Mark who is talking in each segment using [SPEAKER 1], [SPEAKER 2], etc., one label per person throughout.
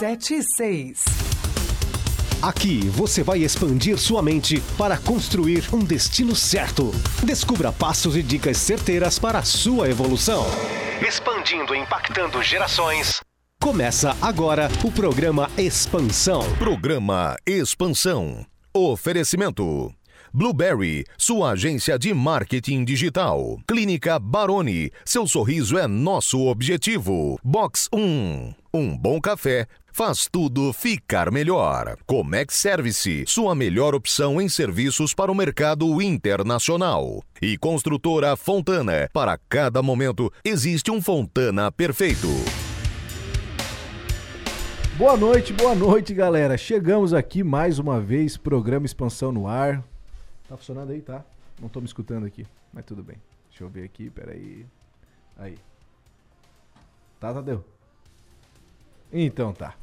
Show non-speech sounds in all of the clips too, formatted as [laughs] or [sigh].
[SPEAKER 1] 976.
[SPEAKER 2] Aqui você vai expandir sua mente para construir um destino certo. Descubra passos e dicas certeiras para a sua evolução. Expandindo e impactando gerações. Começa agora o programa Expansão.
[SPEAKER 3] Programa Expansão. Oferecimento. Blueberry, sua agência de marketing digital. Clínica Baroni, seu sorriso é nosso objetivo. Box 1, um bom café faz tudo ficar melhor. Comex Service, sua melhor opção em serviços para o mercado internacional. E construtora Fontana, para cada momento existe um Fontana perfeito.
[SPEAKER 4] Boa noite, boa noite, galera. Chegamos aqui mais uma vez, programa Expansão no ar. Tá funcionando aí, tá? Não tô me escutando aqui, mas tudo bem. Deixa eu ver aqui, peraí. Aí. Tá, Tadeu? Então tá.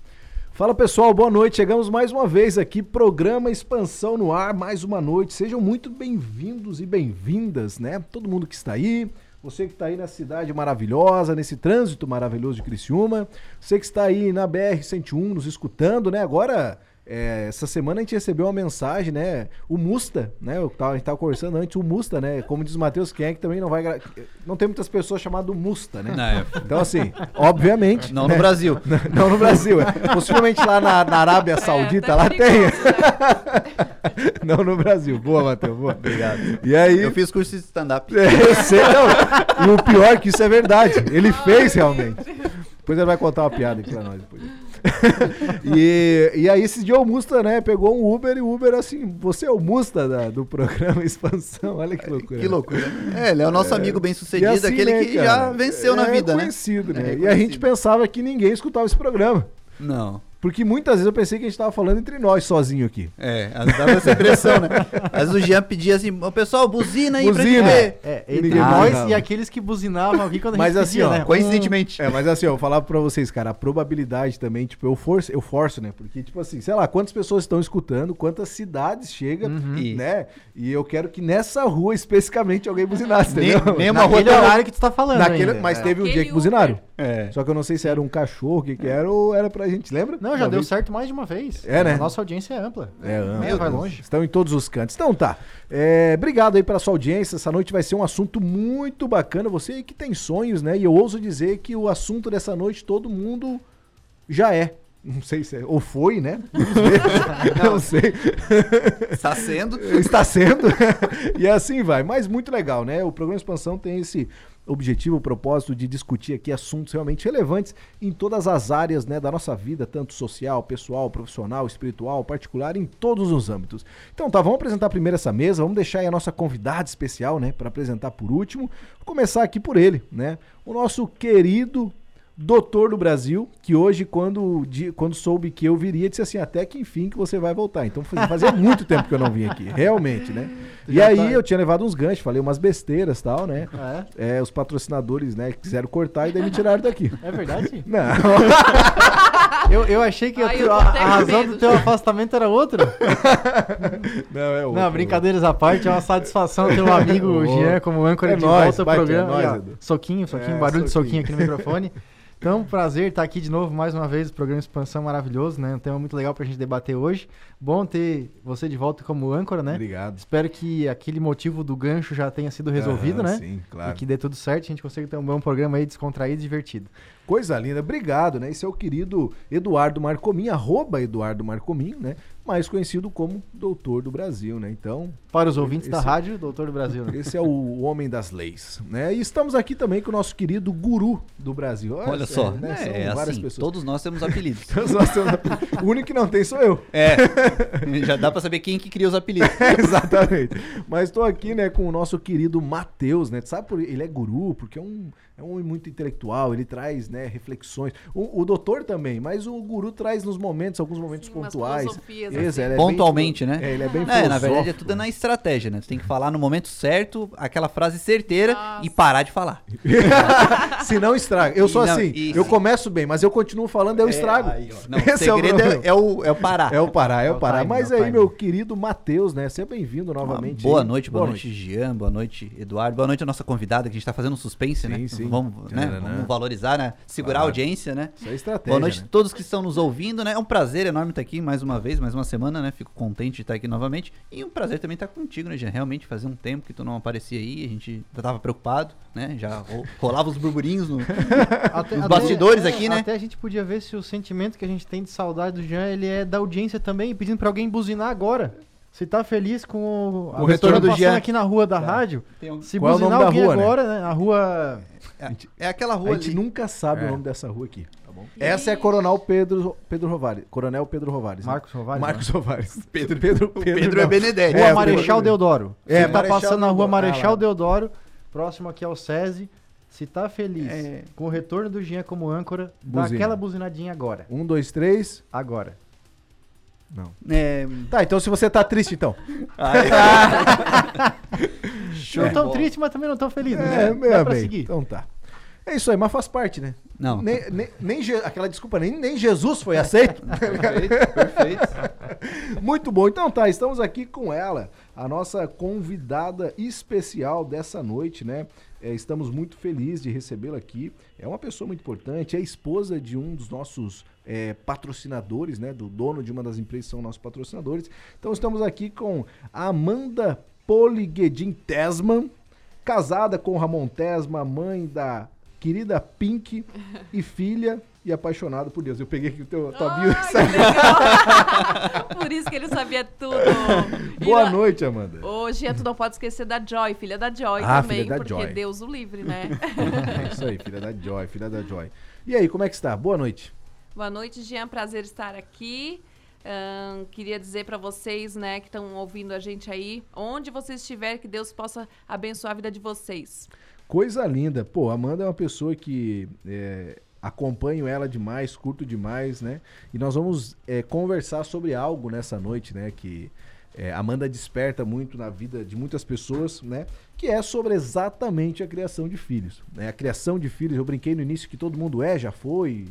[SPEAKER 4] Fala pessoal, boa noite. Chegamos mais uma vez aqui, programa Expansão no ar, mais uma noite. Sejam muito bem-vindos e bem-vindas, né? Todo mundo que está aí, você que está aí na cidade maravilhosa, nesse trânsito maravilhoso de Criciúma, você que está aí na BR-101 nos escutando, né? Agora é, essa semana a gente recebeu uma mensagem, né? O Musta, né? Eu tava, a gente tava conversando antes, o Musta, né? Como diz o Matheus Kenck, também não vai. Não tem muitas pessoas chamadas Musta, né?
[SPEAKER 5] Não, é.
[SPEAKER 4] Então, assim, obviamente.
[SPEAKER 5] Não
[SPEAKER 4] né?
[SPEAKER 5] no Brasil. [laughs]
[SPEAKER 4] Não, no Brasil. É. Possivelmente lá na, na Arábia Saudita,
[SPEAKER 6] tá
[SPEAKER 4] lá tem.
[SPEAKER 6] perigoso, [laughs]
[SPEAKER 4] não no Brasil. Boa, Matheus, boa.
[SPEAKER 5] Obrigado.
[SPEAKER 4] E aí.
[SPEAKER 5] Eu fiz curso de stand-up.
[SPEAKER 4] É, eu sei, não. E o pior é que isso é verdade. Ele fez realmente. Depois ele vai contar uma piada aqui pra nós depois. E, e aí esse dia o Musta, né, pegou um Uber e o Uber assim, você é o Musta da- do programa [laughs] Expansão, olha que loucura.
[SPEAKER 5] Que loucura. É, ele é o nosso amigo bem sucedido,
[SPEAKER 4] assim,
[SPEAKER 5] aquele
[SPEAKER 4] né,
[SPEAKER 5] que
[SPEAKER 4] cara,
[SPEAKER 5] já venceu na
[SPEAKER 4] é
[SPEAKER 5] vida, né?
[SPEAKER 4] né?
[SPEAKER 5] É
[SPEAKER 4] e a gente pensava que ninguém escutava esse programa.
[SPEAKER 5] Não.
[SPEAKER 4] Porque muitas vezes eu pensei que a gente tava falando entre nós sozinho aqui.
[SPEAKER 5] É, dava essa impressão, né? Às vezes o Jean pedia assim, ô pessoal, buzina aí pra gente
[SPEAKER 4] Buzina.
[SPEAKER 5] ver.
[SPEAKER 7] É,
[SPEAKER 4] E
[SPEAKER 7] entre nós e aqueles que buzinavam aqui quando a
[SPEAKER 4] Mas
[SPEAKER 7] gente
[SPEAKER 4] assim,
[SPEAKER 7] pedia,
[SPEAKER 4] ó,
[SPEAKER 7] né?
[SPEAKER 5] Coincidentemente.
[SPEAKER 4] É, mas assim, ó, eu falar pra vocês, cara, a probabilidade também, tipo, eu forço, eu forço, né? Porque, tipo assim, sei lá, quantas pessoas estão escutando, quantas cidades chega,
[SPEAKER 5] Isso.
[SPEAKER 4] né? E eu quero que nessa rua especificamente alguém buzinasse,
[SPEAKER 5] Nem-
[SPEAKER 4] entendeu?
[SPEAKER 5] nem uma
[SPEAKER 7] Naquele
[SPEAKER 5] rua-
[SPEAKER 7] horário que tu tá falando
[SPEAKER 4] Naquele,
[SPEAKER 7] ainda.
[SPEAKER 4] mas
[SPEAKER 7] É.
[SPEAKER 4] teve um dia
[SPEAKER 6] Aquele
[SPEAKER 4] que buzinaram.
[SPEAKER 5] É.
[SPEAKER 4] Só que eu não sei se era um cachorro, o que que era, ou era pra gente, lembra?
[SPEAKER 7] Não, já
[SPEAKER 4] Uma
[SPEAKER 7] deu
[SPEAKER 4] vez-
[SPEAKER 7] certo mais de uma vez.
[SPEAKER 4] É, né?
[SPEAKER 7] A nossa audiência é ampla.
[SPEAKER 4] É, ampla.
[SPEAKER 7] Vai longe.
[SPEAKER 4] Estão em todos os cantos. Então tá. É, obrigado aí pela sua audiência. Essa noite vai ser um assunto muito bacana. Você que tem sonhos, né? E eu ouso dizer que o assunto dessa noite todo mundo já é. Não sei se é. Ou foi, né? [laughs] Não sei.
[SPEAKER 5] Está sendo.
[SPEAKER 4] Está sendo. [laughs] e assim vai. Mas muito legal, né? O programa Expansão tem esse objetivo, o propósito de discutir aqui assuntos realmente relevantes em todas as áreas né, da nossa vida, tanto social, pessoal, profissional, espiritual, particular, em todos os âmbitos. Então tá, vamos apresentar primeiro essa mesa, vamos deixar aí a nossa convidada especial, né, para apresentar por último. Vou começar aqui por ele, né? O nosso querido doutor do Brasil, que hoje, quando, quando soube que eu viria, disse assim, até que enfim que você vai voltar. Então fazia, [laughs] muito tempo que eu não vim aqui, realmente, né?
[SPEAKER 7] Tu
[SPEAKER 4] E aí
[SPEAKER 7] tá-
[SPEAKER 4] eu tinha levado uns ganchos, falei umas besteiras e tal, né?
[SPEAKER 7] É?
[SPEAKER 4] É, os patrocinadores, né, quiseram cortar e daí me tiraram daqui.
[SPEAKER 7] É verdade? [laughs]
[SPEAKER 4] Não, [laughs]
[SPEAKER 7] Eu, eu achei que a,
[SPEAKER 6] Ai,
[SPEAKER 7] tu-
[SPEAKER 6] eu
[SPEAKER 7] a- a razão do teu afastamento era outra.
[SPEAKER 4] não, é outro.
[SPEAKER 7] Não, brincadeiras à parte, é uma satisfação ter um amigo
[SPEAKER 4] Ô,
[SPEAKER 7] Jean como âncora
[SPEAKER 4] é
[SPEAKER 7] de
[SPEAKER 4] nóis,
[SPEAKER 7] volta ao
[SPEAKER 4] que é
[SPEAKER 7] programa.
[SPEAKER 4] nóis,
[SPEAKER 7] soquinho, soquinho,
[SPEAKER 4] É,
[SPEAKER 7] barulho de
[SPEAKER 4] soquinho.
[SPEAKER 7] soquinho aqui no microfone. Então, prazer estar aqui de novo mais uma vez, o programa Expansão maravilhoso, né? Um tema muito legal pra gente debater hoje. Bom ter você de volta como âncora, né?
[SPEAKER 4] Obrigado.
[SPEAKER 7] Espero que aquele motivo do gancho já tenha sido resolvido,
[SPEAKER 4] Aham,
[SPEAKER 7] né?
[SPEAKER 4] Sim, claro.
[SPEAKER 7] E que dê tudo certo, a gente consiga ter um bom programa aí, descontraído e divertido.
[SPEAKER 4] Coisa linda, obrigado, né? Esse é o querido Eduardo Marcomin, arroba Eduardo Marcomin, né? Mais conhecido como Doutor do Brasil, né? Então,
[SPEAKER 7] Para os ouvintes da
[SPEAKER 4] Esse-
[SPEAKER 7] rádio, Doutor do Brasil, né?
[SPEAKER 4] esse é o homem das leis, né? E estamos aqui também com o nosso querido guru do Brasil.
[SPEAKER 5] Olha só,
[SPEAKER 4] né? São
[SPEAKER 5] é,
[SPEAKER 4] várias
[SPEAKER 5] assim,
[SPEAKER 4] pessoas.
[SPEAKER 5] todos nós temos apelidos. [laughs]
[SPEAKER 4] Todos nós temos apelido. O único que não tem sou eu.
[SPEAKER 5] É, [laughs] já dá pra saber quem que cria os apelidos. [laughs]
[SPEAKER 4] Exatamente. Mas estou aqui, né, com o nosso querido Matheus, né? Sabe, por, ele é guru, porque é um, é um homem muito intelectual, ele traz, né, reflexões. O, o doutor também, mas o guru traz nos momentos, alguns momentos
[SPEAKER 6] Sim,
[SPEAKER 4] pontuais.
[SPEAKER 6] assim.
[SPEAKER 4] é bem
[SPEAKER 5] Pontualmente,
[SPEAKER 4] filo-
[SPEAKER 5] né?
[SPEAKER 4] É, ele é bem
[SPEAKER 5] É, na verdade é tudo na estratégia, né? Você tem que falar no momento certo, aquela frase certeira
[SPEAKER 6] Nossa.
[SPEAKER 5] e parar de falar. [laughs]
[SPEAKER 4] Se não estraga. Eu sou
[SPEAKER 5] Não,
[SPEAKER 4] assim,
[SPEAKER 5] isso.
[SPEAKER 4] eu começo bem, mas eu continuo falando, eu estrago.
[SPEAKER 5] aí. Não, o [laughs]
[SPEAKER 4] Esse é o
[SPEAKER 5] segredo é, é o, é o parar.
[SPEAKER 4] É o parar, é
[SPEAKER 7] É
[SPEAKER 4] o parar.
[SPEAKER 7] time,
[SPEAKER 4] Mas
[SPEAKER 7] é
[SPEAKER 4] aí,
[SPEAKER 7] time.
[SPEAKER 4] meu querido Matheus, né? Seja bem-vindo novamente.
[SPEAKER 5] Boa noite, boa, noite, Jean, boa noite, Eduardo, boa noite a nossa convidada, que a gente tá fazendo um suspense, né?
[SPEAKER 4] Sim, sim.
[SPEAKER 5] Vamos, né?
[SPEAKER 4] Tcharam.
[SPEAKER 5] Vamos valorizar, né? Segurar a audiência, né?
[SPEAKER 4] Isso é estratégia,
[SPEAKER 5] Boa noite
[SPEAKER 4] né?
[SPEAKER 5] a todos que estão nos ouvindo, né? É um prazer enorme estar aqui mais uma vez, mais uma semana, né? Fico contente de estar aqui novamente. E um prazer também estar contigo, né, Jean? Realmente fazia um tempo que tu não aparecia aí, a gente já tava preocupado, né? Já ro- rolava os burburinhos no... [laughs]
[SPEAKER 7] Até,
[SPEAKER 5] Os bastidores aqui, né?
[SPEAKER 7] Até a gente podia ver se o sentimento que a gente tem de saudade do Jean, ele é da audiência também, pedindo pra alguém buzinar agora. Se tá feliz com o,
[SPEAKER 5] O retorno do
[SPEAKER 7] passando
[SPEAKER 5] Jean.
[SPEAKER 7] aqui na rua da rádio,
[SPEAKER 5] Tem um-
[SPEAKER 7] se
[SPEAKER 4] Qual é o
[SPEAKER 7] buzinar
[SPEAKER 4] nome da
[SPEAKER 7] alguém
[SPEAKER 4] rua, né?
[SPEAKER 7] agora, né? A rua...
[SPEAKER 5] É, é aquela
[SPEAKER 4] A
[SPEAKER 5] rua
[SPEAKER 4] gente
[SPEAKER 5] ali.
[SPEAKER 4] nunca sabe
[SPEAKER 7] É.
[SPEAKER 4] o nome dessa rua aqui, tá bom? Essa é Coronel Pedro, Pedro Rovares. Coronel Pedro Rovares. né?
[SPEAKER 7] Marcos Rovares,
[SPEAKER 4] Marcos
[SPEAKER 7] né?
[SPEAKER 4] Rovares. [laughs]
[SPEAKER 5] Pedro-
[SPEAKER 4] Pedro,
[SPEAKER 5] O Pedro é
[SPEAKER 4] não.
[SPEAKER 5] Benedetti.
[SPEAKER 7] Rua
[SPEAKER 4] É,
[SPEAKER 7] Marechal
[SPEAKER 4] Pedro-
[SPEAKER 7] Deodoro.
[SPEAKER 4] É,
[SPEAKER 7] Se tá
[SPEAKER 4] Marechal
[SPEAKER 7] passando na rua
[SPEAKER 4] Deodoro.
[SPEAKER 7] Marechal
[SPEAKER 4] Ah, lá.
[SPEAKER 7] Deodoro, próximo aqui ao SESI, se tá feliz
[SPEAKER 5] É.
[SPEAKER 7] com o retorno do Jean como âncora, dá
[SPEAKER 4] Buzina.
[SPEAKER 7] aquela buzinadinha agora.
[SPEAKER 4] Um, dois, três.
[SPEAKER 7] Agora.
[SPEAKER 4] Não.
[SPEAKER 5] É...
[SPEAKER 4] Tá, então se você tá triste, então.
[SPEAKER 7] Não tão
[SPEAKER 5] bola.
[SPEAKER 7] triste, mas também não tão feliz,
[SPEAKER 4] É,
[SPEAKER 7] né?
[SPEAKER 4] meu
[SPEAKER 7] Dá pra
[SPEAKER 4] bem.
[SPEAKER 7] seguir.
[SPEAKER 4] Então tá. É isso aí, mas faz parte, né?
[SPEAKER 5] Não.
[SPEAKER 4] Nem, nem, nem Je- aquela desculpa, nem, nem Jesus foi aceito. [laughs]
[SPEAKER 5] Perfeito, perfeito.
[SPEAKER 4] Muito bom. Então tá, estamos aqui com ela, a nossa convidada especial dessa noite, né? É, estamos muito felizes de recebê-la aqui. É uma pessoa muito importante, é esposa de um dos nossos é, patrocinadores, né? Do dono de uma das empresas que são nossos patrocinadores. Então estamos aqui com a Amanda Poliguedin Tesman, casada com o Ramon Tesma, mãe da querida Pink e filha e apaixonada por Deus. Eu peguei aqui o teu, tua bio. [laughs]
[SPEAKER 1] Por isso que ele sabia tudo.
[SPEAKER 4] Boa
[SPEAKER 1] lá-
[SPEAKER 4] noite, Amanda.
[SPEAKER 1] Hoje tu não pode esquecer da Joy, filha da Joy
[SPEAKER 4] Ah,
[SPEAKER 1] também,
[SPEAKER 4] da
[SPEAKER 1] porque
[SPEAKER 4] Joy.
[SPEAKER 1] Deus o livre, né? [laughs]
[SPEAKER 4] É isso aí, filha da Joy, filha da Joy. E aí, como é que está? Boa noite.
[SPEAKER 1] Boa noite, Jean, prazer estar aqui. Ahn, queria dizer pra vocês, né, que estão ouvindo a gente aí, onde vocês estiverem, que Deus possa abençoar a vida de vocês.
[SPEAKER 4] Coisa linda. Pô, Amanda é uma pessoa que é, acompanho ela demais, curto demais, né? E nós vamos é, conversar sobre algo nessa noite, né? Que é, Amanda desperta muito na vida de muitas pessoas, né? Que é sobre exatamente a criação de filhos. Né? A criação de filhos, eu brinquei no início que todo mundo é, já foi,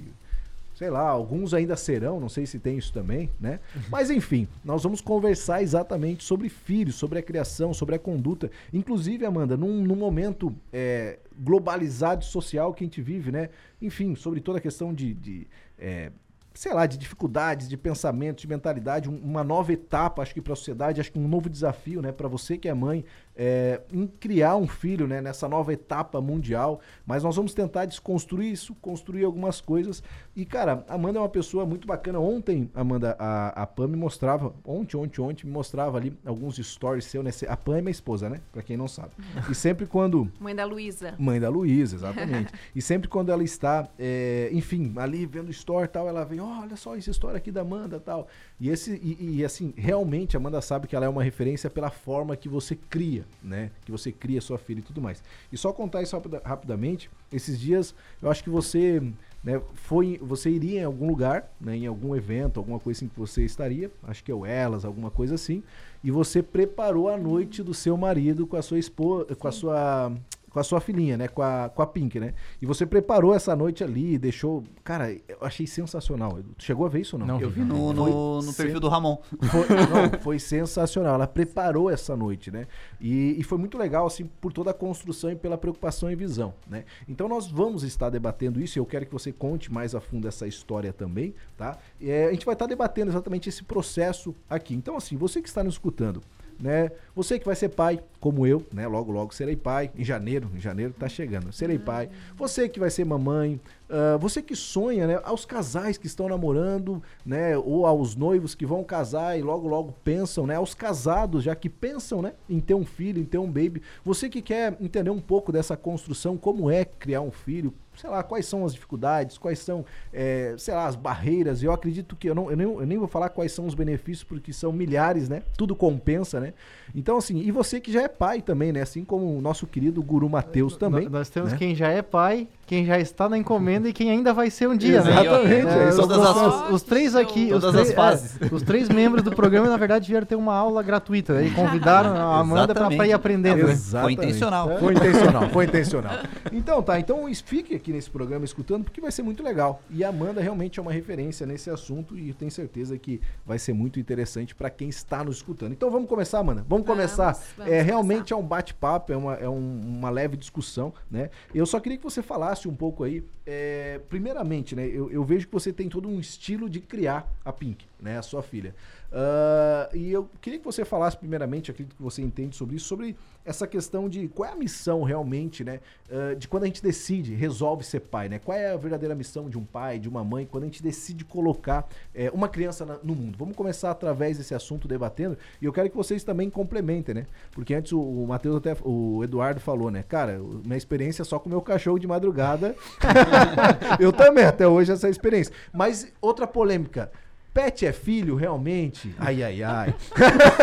[SPEAKER 4] sei lá, alguns ainda serão, não sei se tem isso também, né? [laughs] Mas enfim, nós vamos conversar exatamente sobre filhos, sobre a criação, sobre a conduta. Inclusive, Amanda, num, num momento é, globalizado social que a gente vive, né? Enfim, sobre toda a questão de. de, é, sei lá, de dificuldades, de pensamento, de mentalidade, um- uma nova etapa, acho que para a sociedade, acho que um novo desafio, né, para você que é mãe, é, em criar um filho, né, nessa nova etapa mundial. Mas nós vamos tentar desconstruir isso, construir algumas coisas. E cara, a Amanda é uma pessoa muito bacana. Ontem, Amanda, a, a Pam me mostrava, ontem, ontem, ontem me mostrava ali alguns stories seu, né? A Pam é minha esposa, né? Para quem não sabe. E sempre quando [laughs]
[SPEAKER 1] Mãe da Luísa.
[SPEAKER 4] Mãe da Luísa, exatamente. [laughs] e sempre quando ela está, é, enfim, ali vendo story e tal, ela vem, "Ó, olha só essa história aqui da Amanda e tal. E, esse, e, e, assim, realmente a Amanda sabe que ela é uma referência pela forma que você cria, né? Que você cria sua filha e tudo mais. E só contar isso rapida- rapidamente, esses dias eu acho que você. Né, foi, você iria em algum lugar, né, em algum evento, alguma coisa assim que você estaria, acho que é o Elas, alguma coisa assim, e você preparou a noite do seu marido com a sua esposa, com a sua com a sua filhinha, né? Com a, com a Pink, né? E você preparou essa noite ali, deixou. Cara, eu achei sensacional. Tu chegou a ver isso ou não?
[SPEAKER 7] Não
[SPEAKER 5] Eu vi no,
[SPEAKER 4] Foi
[SPEAKER 5] no, no
[SPEAKER 4] sen-
[SPEAKER 5] perfil do Ramon.
[SPEAKER 4] Foi, [laughs] não, foi sensacional. Ela preparou essa noite, né? E, e foi muito legal, assim, por toda a construção e pela preocupação e visão, né? Então nós vamos estar debatendo isso e eu quero que você conte mais a fundo essa história também, tá? É, a gente vai estar debatendo exatamente esse processo aqui. Então, assim, você que está nos escutando, né? Você que vai ser pai, como eu, né? Logo, logo serei pai. Em janeiro, em janeiro tá chegando. Serei pai. Você que vai ser mamãe, ah, você que sonha, né? Aos casais que estão namorando, né? Ou aos noivos que vão casar e logo, logo pensam, né? Aos casados já que pensam, né? Em ter um filho, em ter um baby. Você que quer entender um pouco dessa construção, como é criar um filho, sei lá, quais são as dificuldades, quais são, é, sei lá, as barreiras. Eu acredito que eu, não, eu, nem, eu nem vou falar quais são os benefícios, porque são milhares, né? Tudo compensa, né? Então, assim, e você que já é pai também, né? Assim como o nosso querido Guru Matheus também.
[SPEAKER 7] Nó- Nós temos
[SPEAKER 4] né?
[SPEAKER 7] quem já é pai, quem já está na encomenda e quem ainda vai ser um dia, né?
[SPEAKER 4] Exatamente,
[SPEAKER 7] É,
[SPEAKER 4] é
[SPEAKER 7] os,
[SPEAKER 5] as-
[SPEAKER 7] os- os três aqui, os
[SPEAKER 5] Todas
[SPEAKER 7] três,
[SPEAKER 5] as fases.
[SPEAKER 7] é, os três membros do programa, na verdade, vieram ter uma aula gratuita. Aí convidaram a Amanda para ir aprendendo. né?
[SPEAKER 4] Exatamente.
[SPEAKER 5] Foi intencional.
[SPEAKER 4] Foi intencional, foi [laughs] intencional. Então tá, então fique aqui nesse programa escutando, porque vai ser muito legal. E a Amanda realmente é uma referência nesse assunto e eu tenho certeza que vai ser muito interessante para quem está nos escutando. Então vamos começar, Amanda? Vamos,
[SPEAKER 1] Vamos,
[SPEAKER 4] começar.
[SPEAKER 1] vamos
[SPEAKER 4] é, realmente
[SPEAKER 1] começar.
[SPEAKER 4] é um bate-papo, é, uma, é um- uma leve discussão, né? Eu só queria que você falasse comentasse um pouco aí, é, primeiramente, né, eu, eu vejo que você tem todo um estilo de criar a Pink, né, a sua filha. Uh, e eu queria que você falasse primeiramente, acredito que você entende sobre isso, sobre essa questão de qual é a missão realmente, né? Uh, de quando a gente decide, resolve ser pai, né? Qual é a verdadeira missão de um pai, de uma mãe, quando a gente decide colocar é, uma criança na, no mundo? Vamos começar através desse assunto debatendo e eu quero que vocês também complementem, né? Porque antes o, o Matheus até, o Eduardo falou, né? Cara, minha experiência é só com o meu cachorro de madrugada. [laughs] eu também, até hoje, essa experiência. Mas outra polêmica. Pet é filho realmente? Ai, ai, ai.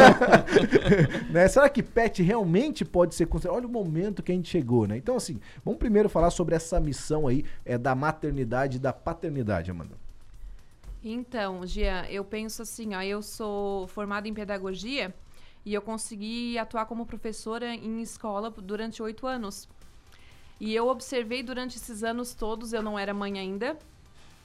[SPEAKER 4] [laughs] né? Será que pet realmente pode ser considerado? Olha o momento que a gente chegou, né? Então, assim, vamos primeiro falar sobre essa missão aí é, da maternidade e da paternidade, Amanda.
[SPEAKER 1] Então, Gia, eu penso assim, ó, eu sou formada em pedagogia e eu consegui atuar como professora em escola durante oito anos. E eu observei durante esses anos todos, eu não era mãe ainda,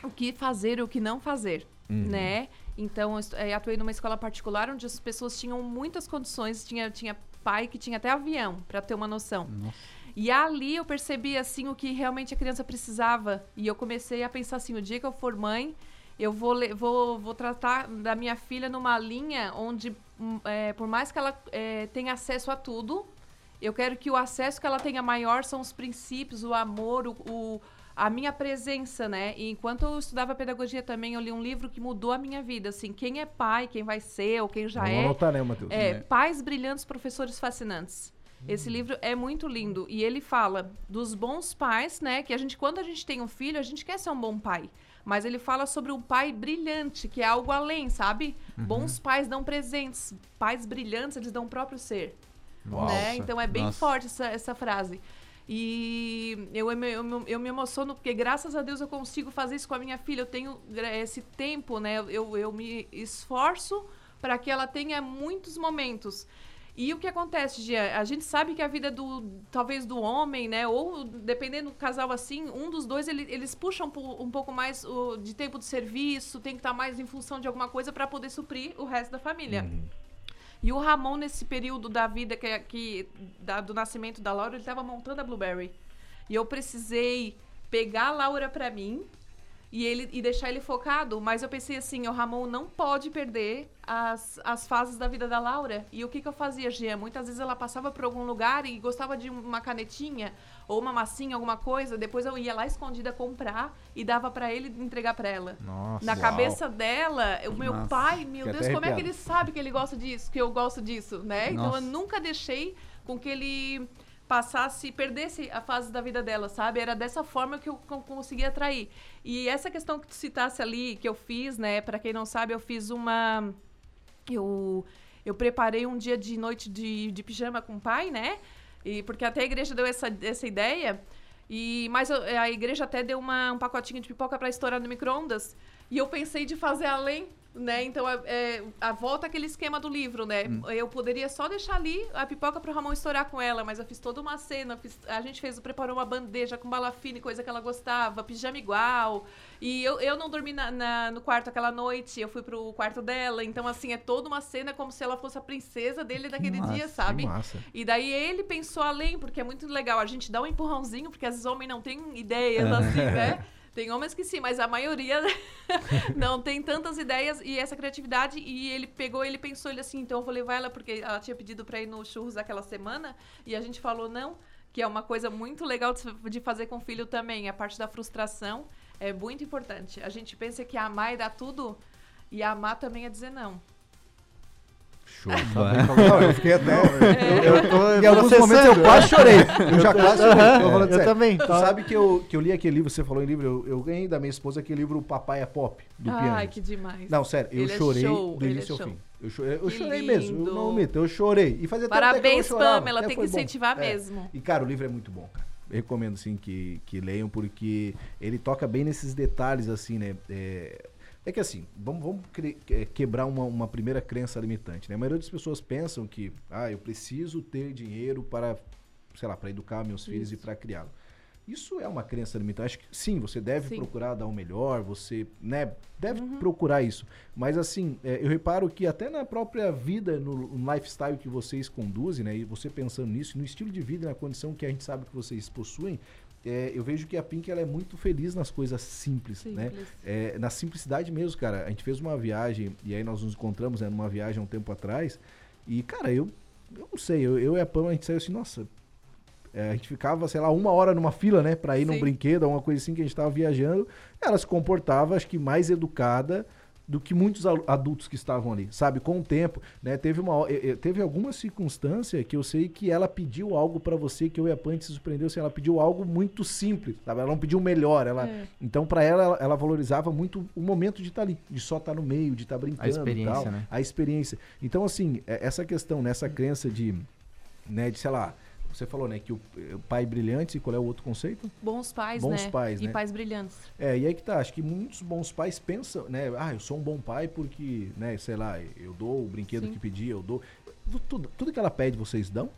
[SPEAKER 1] o que fazer e o que não fazer uhum. né? Então, eu é, atuei numa escola particular onde as pessoas tinham muitas condições, tinha, tinha pai que tinha até avião, para ter uma noção. Nossa. E ali eu percebi, assim, o que realmente a criança precisava. E eu comecei a pensar assim, o dia que eu for mãe, eu vou, vou, vou tratar da minha filha numa linha onde, hum, é, por mais que ela é, tenha acesso a tudo, eu quero que o acesso que ela tenha maior são os princípios, o amor, o, o a minha presença, né? E enquanto eu estudava pedagogia também, eu li um livro que mudou a minha vida, assim, quem é pai, quem vai ser ou quem já Vamos é.
[SPEAKER 4] Anotar, né, Matheus?
[SPEAKER 1] É, Pais brilhantes, professores fascinantes. Esse hum. livro é muito lindo e ele fala dos bons pais, né? Que a gente, quando a gente tem um filho, a gente quer ser um bom pai. Mas ele fala sobre um pai brilhante, que é algo além, sabe? Uhum. Bons pais dão presentes, pais brilhantes, eles dão o próprio ser. Né? Então é bem Nossa. forte essa, essa frase. E eu, eu, eu, me emociono porque, graças a Deus, eu consigo fazer isso com a minha filha. Eu tenho esse tempo, né? Eu, eu me esforço para que ela tenha muitos momentos. E o que acontece, Gia? A gente sabe que a vida do, talvez do homem, né? Ou dependendo do casal assim, um dos dois ele, eles puxam um pouco mais o, de tempo de serviço, tem que estar mais em função de alguma coisa para poder suprir o resto da família. Uhum. E o Ramon, nesse período da vida que, que da, do nascimento da Laura, ele estava montando a Blueberry. E eu precisei pegar a Laura para mim e ele e deixar ele focado, mas eu pensei assim, o Ramon não pode perder as, as fases da vida da Laura. E o que, que eu fazia, Gia? Muitas vezes ela passava por algum lugar e gostava de uma canetinha ou uma massinha, alguma coisa, depois eu ia lá escondida comprar e dava para ele entregar para ela.
[SPEAKER 4] Nossa,
[SPEAKER 1] Na
[SPEAKER 4] uau.
[SPEAKER 1] cabeça dela, o meu
[SPEAKER 5] Nossa.
[SPEAKER 1] pai, meu Deus, como é que ele sabe que ele gosta disso, que eu gosto disso, né? Então
[SPEAKER 5] Nossa.
[SPEAKER 1] eu nunca deixei com que ele passasse, perdesse a fase da vida dela, sabe? Era dessa forma que eu co- conseguia atrair. E essa questão que tu citasse ali, que eu fiz, né? Para quem não sabe, eu fiz uma. Eu, eu preparei um dia de noite de, de pijama com o pai, né? E, porque até a igreja deu essa, essa ideia. E, mas a igreja até deu uma, um pacotinho de pipoca para estourar no micro-ondas. E eu pensei de fazer além, né? Então, é, é, a volta aquele esquema do livro, né? Eu poderia só deixar ali a pipoca pro Ramon estourar com ela, mas eu fiz toda uma cena. fiz- a gente fez, preparou uma bandeja com balafine, coisa que ela gostava, pijama igual. E eu, eu não dormi na, na- no quarto aquela noite, eu fui pro quarto dela. Então, assim, é toda uma cena como se ela fosse a princesa dele daquele
[SPEAKER 5] massa,
[SPEAKER 1] dia, sabe? E daí ele pensou além, porque é muito legal. A gente dá um empurrãozinho, porque às vezes homens não têm ideias assim, né? [laughs] Tem homens que sim, mas a maioria [laughs] não tem tantas ideias e essa criatividade. E ele pegou, ele pensou, ele assim, então eu vou levar ela, porque ela tinha pedido pra ir no churros aquela semana. E a gente falou não, que é uma coisa muito legal de de fazer com o filho também. A parte da frustração é muito importante. A gente pensa que amar é dar tudo, e amar também é dizer não.
[SPEAKER 4] Show. Não, eu fiquei até.
[SPEAKER 7] Eu, [laughs] eu tô
[SPEAKER 4] Em alguns momentos eu quase chorei. Eu já quase chorei. Falando
[SPEAKER 7] eu
[SPEAKER 4] sério.
[SPEAKER 7] também.
[SPEAKER 4] Tu
[SPEAKER 7] tá.
[SPEAKER 4] sabe que eu, que eu li aquele livro, você falou em livro, eu, eu ganhei da minha esposa aquele livro O Papai é Pop, do
[SPEAKER 1] Ai,
[SPEAKER 4] piano.
[SPEAKER 1] que demais.
[SPEAKER 4] Não, sério, eu
[SPEAKER 1] Ele é
[SPEAKER 4] chorei
[SPEAKER 1] show,
[SPEAKER 4] do início
[SPEAKER 1] é
[SPEAKER 4] ao fim. Eu chorei, eu chorei mesmo, eu não omito, eu chorei. E fazia tempo até que eu
[SPEAKER 1] Parabéns,
[SPEAKER 4] chorava,
[SPEAKER 1] Pamela, tem que
[SPEAKER 4] bom.
[SPEAKER 1] incentivar
[SPEAKER 4] É.
[SPEAKER 1] mesmo.
[SPEAKER 4] E, cara, o livro é muito bom, cara. Recomendo, assim, que, que leiam, porque ele toca bem nesses detalhes, assim, né? É, é que, assim, vamos, vamos é, quebrar uma, uma primeira crença limitante, né? A maioria das pessoas pensam que, ah, eu preciso ter dinheiro para, sei lá, para educar meus filhos e para criá-los. Isso é uma crença limitante. Acho que sim, você deve
[SPEAKER 1] Sim.
[SPEAKER 4] procurar dar o melhor, você, né, deve procurar isso. Mas assim, é, eu reparo que até na própria vida, no, no lifestyle que vocês conduzem, né, e você pensando nisso, no estilo de vida, na condição que a gente sabe que vocês possuem, é, eu vejo que a Pink ela é muito feliz nas coisas simples, né?
[SPEAKER 1] Simples.
[SPEAKER 4] É, na simplicidade mesmo, cara. A gente fez uma viagem, e aí nós nos encontramos né, numa viagem há um tempo atrás. E, cara, eu, eu não sei, eu, eu e a Pam, a gente saiu assim, nossa. é, a gente ficava, sei lá, uma hora numa fila, né? Pra ir num
[SPEAKER 1] Sim.
[SPEAKER 4] brinquedo, alguma coisa assim que a gente tava viajando. Ela se comportava, acho que mais educada do que muitos adultos que estavam ali, sabe? Com o tempo, né? Teve uma teve alguma circunstância que eu sei que ela pediu algo pra você que eu e a Pan a gente se surpreendeu, assim, ela pediu algo muito simples, sabe? Ela não pediu o melhor, ela
[SPEAKER 1] É.
[SPEAKER 4] então pra ela, ela ela valorizava muito o momento de estar ali, de só estar no meio, de estar brincando, e
[SPEAKER 7] experiência,
[SPEAKER 4] tal,
[SPEAKER 7] né?
[SPEAKER 4] a experiência. Então assim, é- essa questão, nessa crença de né, de sei lá, você falou, né, que o, o pai brilhante, e qual é o outro conceito?
[SPEAKER 1] Bons pais,
[SPEAKER 4] Bons
[SPEAKER 1] né?
[SPEAKER 4] pais,
[SPEAKER 1] e
[SPEAKER 4] né?
[SPEAKER 1] pais brilhantes.
[SPEAKER 4] É, e aí que tá, acho que muitos bons pais pensam, né, ah, eu sou um bom pai porque, né, sei lá, eu dou o brinquedo
[SPEAKER 1] Sim.
[SPEAKER 4] que pedi, eu dou. Tudo, tudo que ela pede, vocês dão?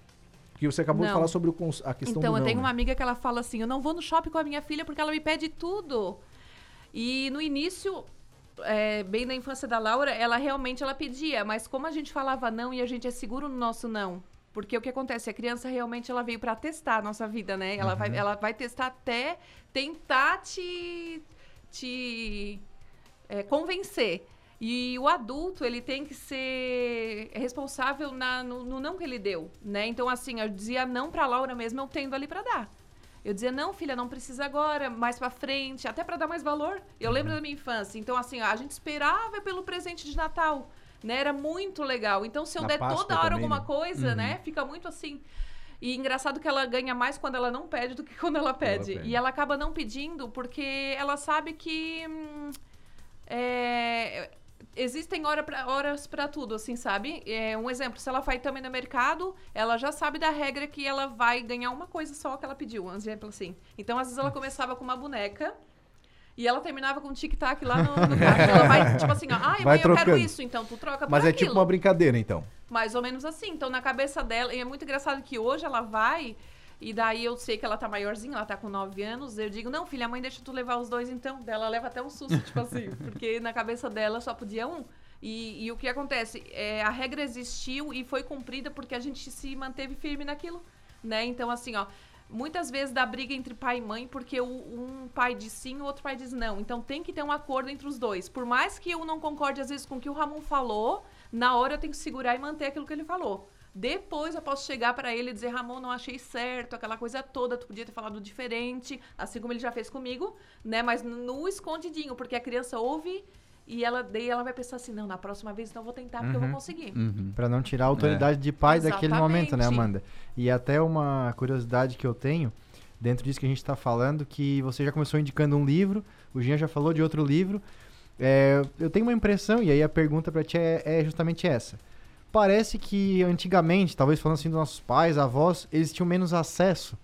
[SPEAKER 4] Porque você acabou de
[SPEAKER 1] Não.
[SPEAKER 4] falar sobre o a questão
[SPEAKER 1] Então,
[SPEAKER 4] do
[SPEAKER 1] eu
[SPEAKER 4] não,
[SPEAKER 1] tenho
[SPEAKER 4] né?
[SPEAKER 1] uma amiga que ela fala assim: eu não vou no shopping com a minha filha porque ela me pede tudo. E no início, é, bem na infância da Laura, ela realmente ela pedia, mas como a gente falava não e a gente é seguro no nosso não. Porque o que acontece? A criança realmente ela veio para testar a nossa vida, né? Ela,
[SPEAKER 4] Uhum.
[SPEAKER 1] vai, ela vai testar até tentar te, te é, convencer. E o adulto, ele tem que ser responsável na- no, no não que ele deu, né? Então, assim, eu dizia não pra Laura mesmo, eu tendo ali pra dar. Eu dizia, não, filha, não precisa agora, mais pra frente, até pra dar mais valor. Eu lembro da minha infância. Então, assim, a gente esperava pelo presente de Natal, né? Era muito legal. Então, se eu
[SPEAKER 4] Na
[SPEAKER 1] der
[SPEAKER 4] Páscoa
[SPEAKER 1] toda hora
[SPEAKER 4] também,
[SPEAKER 1] alguma
[SPEAKER 4] né?
[SPEAKER 1] coisa, né? Fica muito assim. E engraçado que ela ganha mais quando ela não pede do que [laughs] quando ela pede.
[SPEAKER 4] pede.
[SPEAKER 1] E ela acaba não pedindo porque ela sabe que. hum, é, existem hora pra- horas para tudo, assim, sabe? É, um exemplo, se ela vai também no mercado, ela já sabe da regra que ela vai ganhar uma coisa só que ela pediu, um exemplo assim. Então, às vezes, ela começava com uma boneca. E ela terminava com um tic-tac lá no, no [laughs] caixa. Ela vai, tipo assim, ó,
[SPEAKER 4] Vai
[SPEAKER 1] mãe, eu quero isso, então tu troca
[SPEAKER 4] Mas é
[SPEAKER 1] aquilo.
[SPEAKER 4] tipo uma brincadeira, então.
[SPEAKER 1] Mais ou menos assim. Então, na cabeça dela, e é muito engraçado que hoje ela vai, e daí eu sei que ela tá maiorzinha, ela tá com 9 anos, eu digo, não, filha, mãe, deixa tu levar os dois então. Daí Ela leva até um susto, tipo assim, [laughs] porque na cabeça dela só podia um. E, e o que acontece? É, a regra existiu e foi cumprida porque a gente se manteve firme naquilo, né? Então, assim, ó, muitas vezes dá briga entre pai e mãe porque um pai diz sim, o outro pai diz não. Então tem que ter um acordo entre os dois. Por mais que eu não concorde, às vezes, com o que o Ramon falou, na hora eu tenho que segurar e manter aquilo que ele falou. Depois eu posso chegar pra ele e dizer, Ramon, não achei certo, aquela coisa toda, tu podia ter falado diferente, assim como ele já fez comigo, né? Mas no escondidinho, porque a criança ouve e ela daí ela vai pensar assim, não, na próxima vez então eu vou tentar porque eu vou conseguir.
[SPEAKER 5] Uhum.
[SPEAKER 7] Pra não tirar a autoridade de pai daquele momento, né,
[SPEAKER 1] Exatamente.
[SPEAKER 7] Amanda? E até uma curiosidade que eu tenho, dentro disso que a gente tá falando, que você já começou indicando um livro, o Jean já falou de outro livro. É, eu tenho uma impressão, e aí a pergunta pra ti é, é justamente essa. Parece que antigamente, talvez falando assim dos nossos pais, avós, eles tinham menos acesso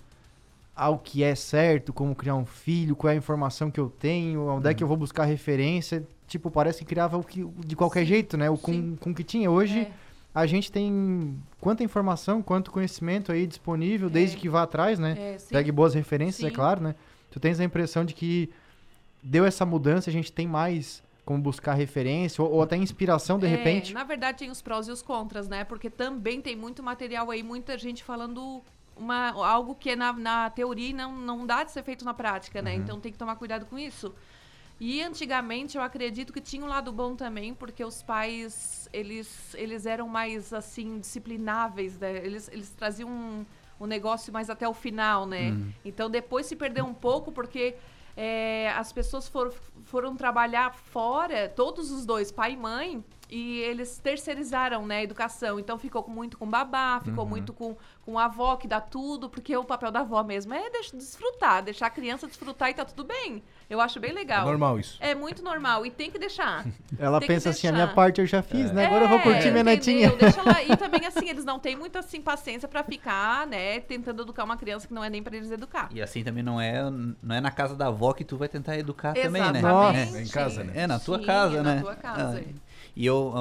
[SPEAKER 7] ao que é certo, como criar um filho, qual é a informação que eu tenho, onde é que eu vou buscar referência. Tipo, parece que criava o que, de qualquer
[SPEAKER 1] Sim,
[SPEAKER 7] jeito, né? O com,
[SPEAKER 1] sim.
[SPEAKER 7] com o que tinha. Hoje,
[SPEAKER 1] É.
[SPEAKER 7] a gente tem quanta informação, quanto conhecimento aí disponível,
[SPEAKER 1] É.
[SPEAKER 7] desde que vá atrás, né?
[SPEAKER 1] É.
[SPEAKER 7] Pegue boas referências, é
[SPEAKER 1] Sim.
[SPEAKER 7] claro, né? Tu tens a impressão de que deu essa mudança, a gente tem mais como buscar referência, ou, ou até inspiração, de
[SPEAKER 1] É,
[SPEAKER 7] repente.
[SPEAKER 1] Na verdade, tem os prós e os contras, né? Porque também tem muito material aí, muita gente falando uma, algo que é na, na teoria não, não dá de ser feito na prática, né? Então tem que tomar cuidado com isso. E antigamente eu acredito que tinha um lado bom também, porque os pais, eles, eles eram mais, assim, disciplináveis, né? Eles, eles traziam um, um negócio mais até o final, né? Então depois se perdeu um pouco, porque é, as pessoas foram, foram trabalhar fora, todos os dois, pai e mãe, e eles terceirizaram, né, a educação. Então ficou muito com babá, ficou muito com, com a avó que dá tudo, porque o papel da avó mesmo é deixar, desfrutar, deixar a criança desfrutar e tá tudo bem. Eu acho bem
[SPEAKER 4] É
[SPEAKER 1] legal.
[SPEAKER 4] normal isso.
[SPEAKER 1] É muito normal e tem que deixar. [laughs]
[SPEAKER 7] Ela
[SPEAKER 1] tem
[SPEAKER 7] pensa assim, a minha parte eu já fiz, né? Agora eu vou
[SPEAKER 1] É,
[SPEAKER 7] curtir minha
[SPEAKER 1] entendeu?
[SPEAKER 7] netinha.
[SPEAKER 1] Deixa ela... E também, [laughs] assim, eles não têm muita assim, paciência pra ficar, né, tentando educar uma criança que não é nem pra eles educar.
[SPEAKER 5] E assim também não é, não é na casa da avó que tu vai tentar educar também, né?
[SPEAKER 1] Exatamente.
[SPEAKER 4] É em casa, né?
[SPEAKER 5] É, na tua
[SPEAKER 1] Sim,
[SPEAKER 5] casa,
[SPEAKER 1] é
[SPEAKER 5] né?
[SPEAKER 1] Na tua casa.
[SPEAKER 5] Ah,
[SPEAKER 1] é.
[SPEAKER 5] E eu,